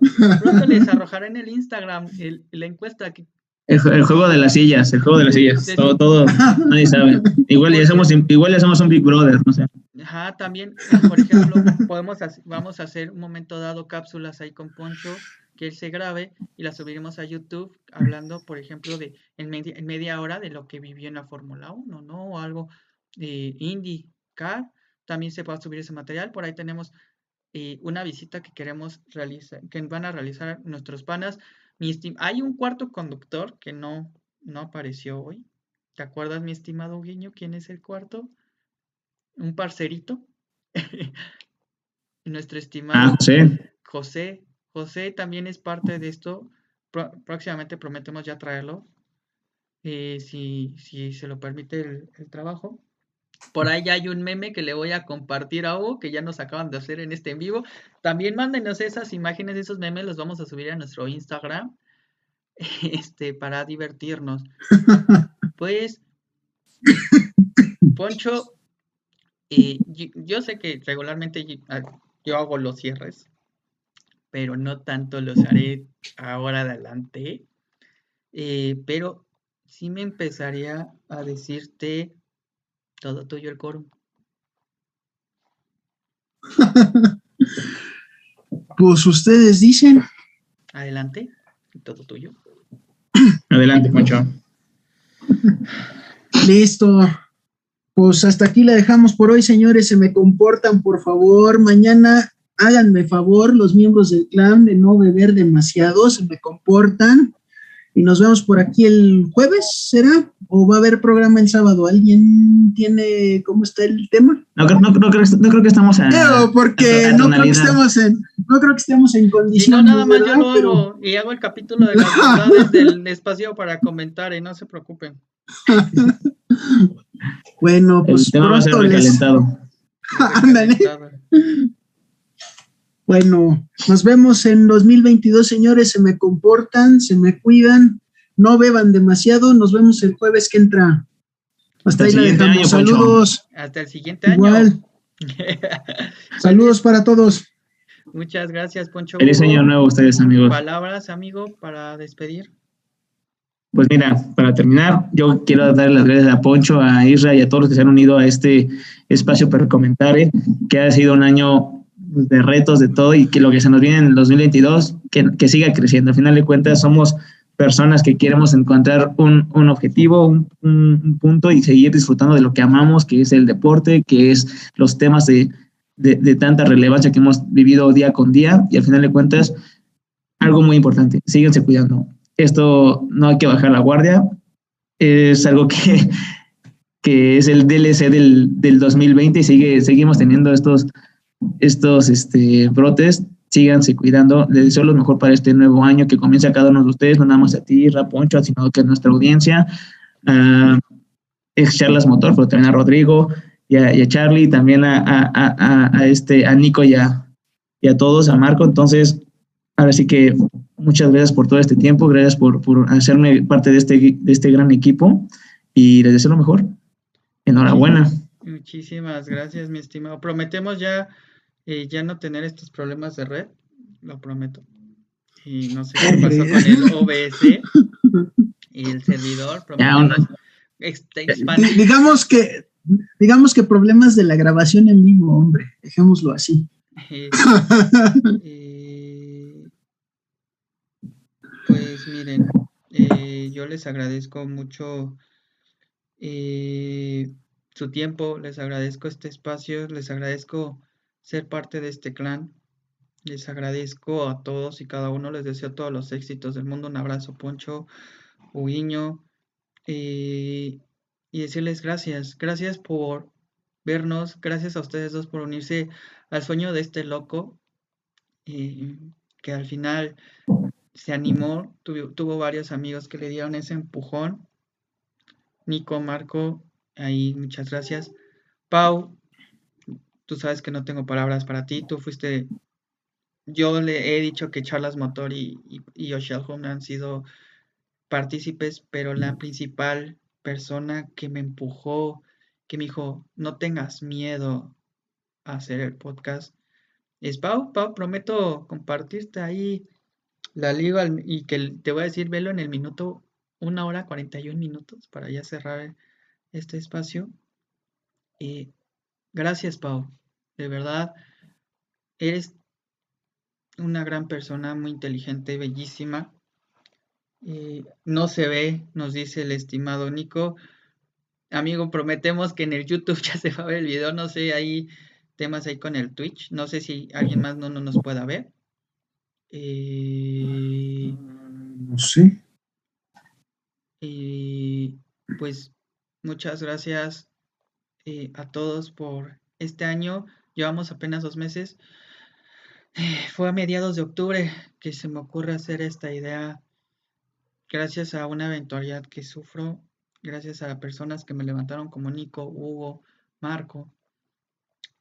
pronto les arrojará en el Instagram el, la encuesta que
el, juego de las sillas, el juego de las sillas, todo, todo, nadie sabe. Igual ya somos, igual ya somos un Big Brother, no sé.
Ajá, también, por ejemplo, podemos, vamos a hacer un momento dado cápsulas ahí con Poncho que él se grabe y la subiremos a YouTube hablando, por ejemplo, de en media, en media hora de lo que vivió en la Fórmula 1, ¿no? O algo de IndyCar, también se a subir ese material. Por ahí tenemos eh, una visita que queremos realizar, que van a realizar nuestros panas. Hay un cuarto conductor que no, no apareció hoy. ¿Te acuerdas, mi estimado Guiño, quién es el cuarto? Un parcerito. Nuestro estimado ah, José José también es parte de esto. próximamente prometemos ya traerlo, eh, si, si, se lo permite el, trabajo. Por ahí ya hay un meme que le voy a compartir a Hugo, que ya nos acaban de hacer en este en vivo. También mándenos esas imágenes, esos memes, los vamos a subir a nuestro Instagram, este, para divertirnos. Pues, Poncho, eh, yo, sé que regularmente yo hago los cierres, pero no tanto los haré ahora adelante. Eh, pero sí me empezaría a decirte todo tuyo el coro.
pues ustedes dicen.
Adelante, todo tuyo.
Adelante, Poncho.
Listo. Pues hasta aquí la dejamos por hoy, señores. Se me comportan, por favor. Mañana háganme favor los miembros del clan de no beber demasiado, se me comportan. Y nos vemos por aquí el jueves, ¿será? ¿O va a haber programa el sábado? ¿Alguien tiene cómo está el tema?
No, no, no, creo, no creo, que estamos en.
No, porque no creo que estemos en, no creo que estemos en condiciones.
no, nada más yo lo hago y hago el capítulo de las del espacio para comentar y no se preocupen.
bueno, pues.
El tema va a ser recalentado. Ándale.
Bueno, nos vemos en 2022, señores. Se me comportan, se me cuidan, no beban demasiado. Nos vemos el jueves que entra. Hasta, ahí la dejamos. Saludos.
Hasta el siguiente año. Igual.
Saludos para todos.
Muchas gracias, Poncho.
Feliz año nuevo a ustedes, amigos.
Palabras, amigo, para despedir.
Pues mira, para terminar, yo quiero dar las gracias a Poncho, a Isra y a todos los que se han unido a este espacio para comentar, eh, que ha sido un año de retos, de todo, y que lo que se nos viene en el 2022, que, que siga creciendo. Al final de cuentas, somos personas que queremos encontrar un, un objetivo, un, un, punto y seguir disfrutando de lo que amamos, que es el deporte, que es los temas de, de, de, tanta relevancia que hemos vivido día con día. Y al final de cuentas, algo muy importante, síguense cuidando. Esto no hay que bajar la guardia, es algo que, que es el DLC del, del 2020 y sigue, seguimos teniendo estos estos este, brotes síganse cuidando. Les deseo lo mejor para este nuevo año, que comience a cada uno de ustedes, no nada más a ti, Raponcho, sino que a nuestra audiencia. Uh, ex Charlas Motor, pero también a Rodrigo y a, Charlie, también a, a, a, este, a Nico y a, y a todos, a Marco. Entonces, ahora sí que muchas gracias por todo este tiempo, gracias por, por hacerme parte de este, de este gran equipo y les deseo lo mejor. Enhorabuena.
Muchísimas gracias, mi estimado. Prometemos ya, eh, ya no tener estos problemas de red, lo prometo. Y no sé qué pasó con el OBS y el servidor.
digamos que digamos que problemas de la grabación en vivo, hombre, dejémoslo así. Eh,
eh, pues miren, yo les agradezco mucho su tiempo, les agradezco este espacio, les agradezco ser parte de este clan, les agradezco a todos y cada uno, les deseo todos los éxitos del mundo, un abrazo Poncho, Huguiño, eh, y decirles gracias, gracias por vernos, gracias a ustedes dos por unirse al sueño de este loco, eh, que al final se animó, tuvo varios amigos que le dieron ese empujón. Nico, Marco, Ahí, muchas gracias. Pau, tú sabes que no tengo palabras para ti. Tú fuiste. Yo le he dicho que Charlas Motor y, y, Home han sido partícipes, pero la principal persona que me empujó, que me dijo, no tengas miedo a hacer el podcast, es Pau. Pau, prometo compartirte ahí la liga y que te voy a decir, velo en el minuto, una hora 41 minutos para ya cerrar este espacio. y gracias, Pau. De verdad, eres una gran persona, muy inteligente, bellísima. no se ve, nos dice el estimado Nico. Amigo, prometemos que en el YouTube ya se va a ver el video. No sé, hay temas ahí con el Twitch. No sé si alguien más no, no nos pueda ver.
Eh, no sé.
Y pues Muchas gracias eh, a todos por este año. Llevamos apenas dos meses. Fue a mediados de octubre que se me ocurre hacer esta idea. Gracias a una eventualidad que sufro, gracias a personas que me levantaron como Nico, Hugo, Marco.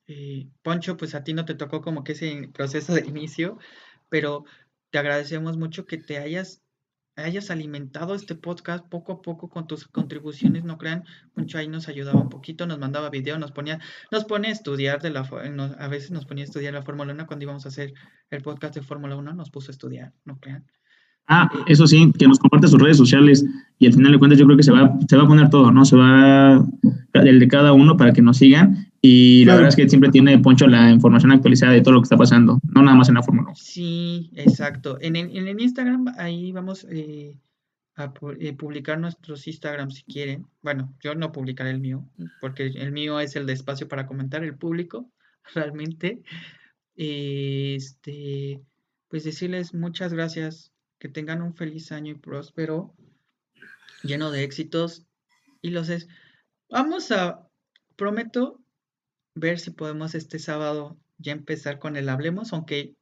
Eh, Poncho, pues a ti no te tocó como que ese proceso de inicio, pero te agradecemos mucho que te hayas hayas alimentado este podcast poco a poco con tus contribuciones, no crean, mucho ahí nos ayudaba un poquito, nos mandaba video, nos ponía, nos pone a estudiar de la, a veces nos ponía a estudiar la Fórmula 1 cuando íbamos a hacer el podcast de Fórmula 1, nos puso a estudiar, no crean.
Ah, eh, eso sí, que nos comparte sus redes sociales y al final de cuentas yo creo que se va, se va a poner todo, ¿no? Se va el de cada uno para que nos sigan y la verdad es que siempre tiene Poncho la información actualizada de todo lo que está pasando, no nada más en la Fórmula 1.
Sí, exacto. En el, en el Instagram ahí vamos eh, a eh, publicar nuestros Instagram si quieren. Bueno, yo no publicaré el mío, porque el mío es el de espacio para comentar, el público, realmente. Este, pues decirles muchas gracias que tengan un feliz año y próspero, lleno de éxitos. Y los es, vamos a, prometo ver si podemos este sábado ya empezar con el Hablemos, aunque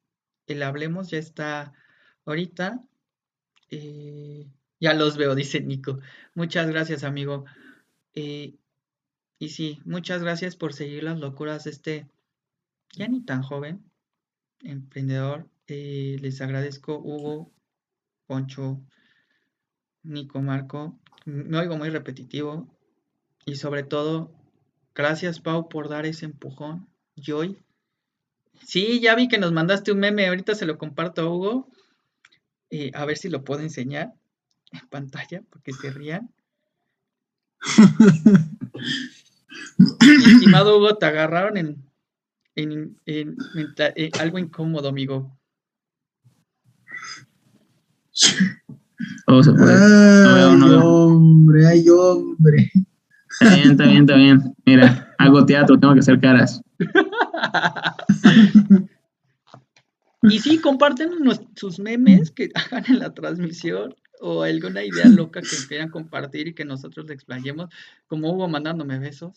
el Hablemos ya está ahorita. Eh, ya los veo, dice Nico. Muchas gracias, amigo. Eh, y sí, muchas gracias por seguir las locuras de este ya ni tan joven emprendedor. Eh, les agradezco, Hugo, Poncho, Nico, Marco. Me oigo muy repetitivo. Y sobre todo, gracias Pau por dar ese empujón. Joy. Sí, ya vi que nos mandaste un meme, ahorita se lo comparto a Hugo. Eh, a ver si lo puedo enseñar en pantalla, porque se rían. estimado Hugo, te agarraron en, en, en algo incómodo, amigo.
Oh, se puede. Ay, hombre, ay, hombre.
Está bien, está bien, está bien. Mira, hago teatro, tengo que hacer caras.
y sí, comparten sus memes que hagan en la transmisión o alguna idea loca que quieran compartir y que nosotros le explayemos, como Hugo mandándome besos.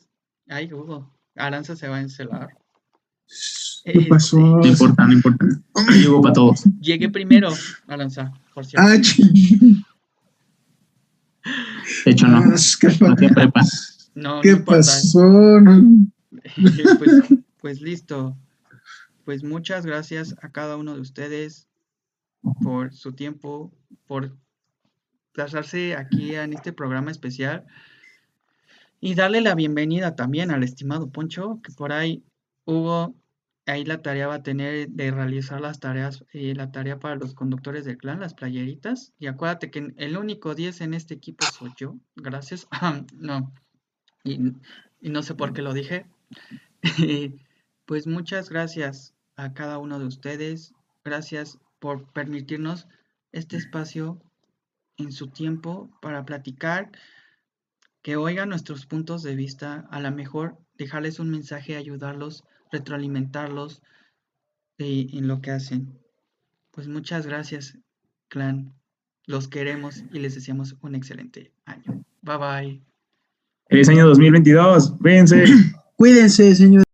Ay, Hugo, Aranza se va a encelar.
¿Qué
Este,
pasó?
No importa, no importa. Yo para todos.
Llegué primero, Alonso, por cierto.
Ah, ching.
De hecho, no.
¿Qué,
No
¿Qué pasó?
Pues, pues listo. Pues muchas gracias a cada uno de ustedes por su tiempo, por pasarse aquí en este programa especial y darle la bienvenida también al estimado Poncho, que por ahí Hugo, ahí la tarea va a tener de realizar las tareas, eh, la tarea para los conductores del clan, las playeritas. Y acuérdate que el único 10 en este equipo soy yo. Gracias. no. Y, y no sé por qué lo dije. pues muchas gracias a cada uno de ustedes. Gracias por permitirnos este espacio en su tiempo para platicar, que oigan nuestros puntos de vista, a lo mejor dejarles un mensaje, ayudarlos, retroalimentarlos eh, en lo que hacen. Pues muchas gracias, clan. Los queremos y les deseamos un excelente año. Bye bye.
Feliz año 2022. Cuídense.
Cuídense, señor.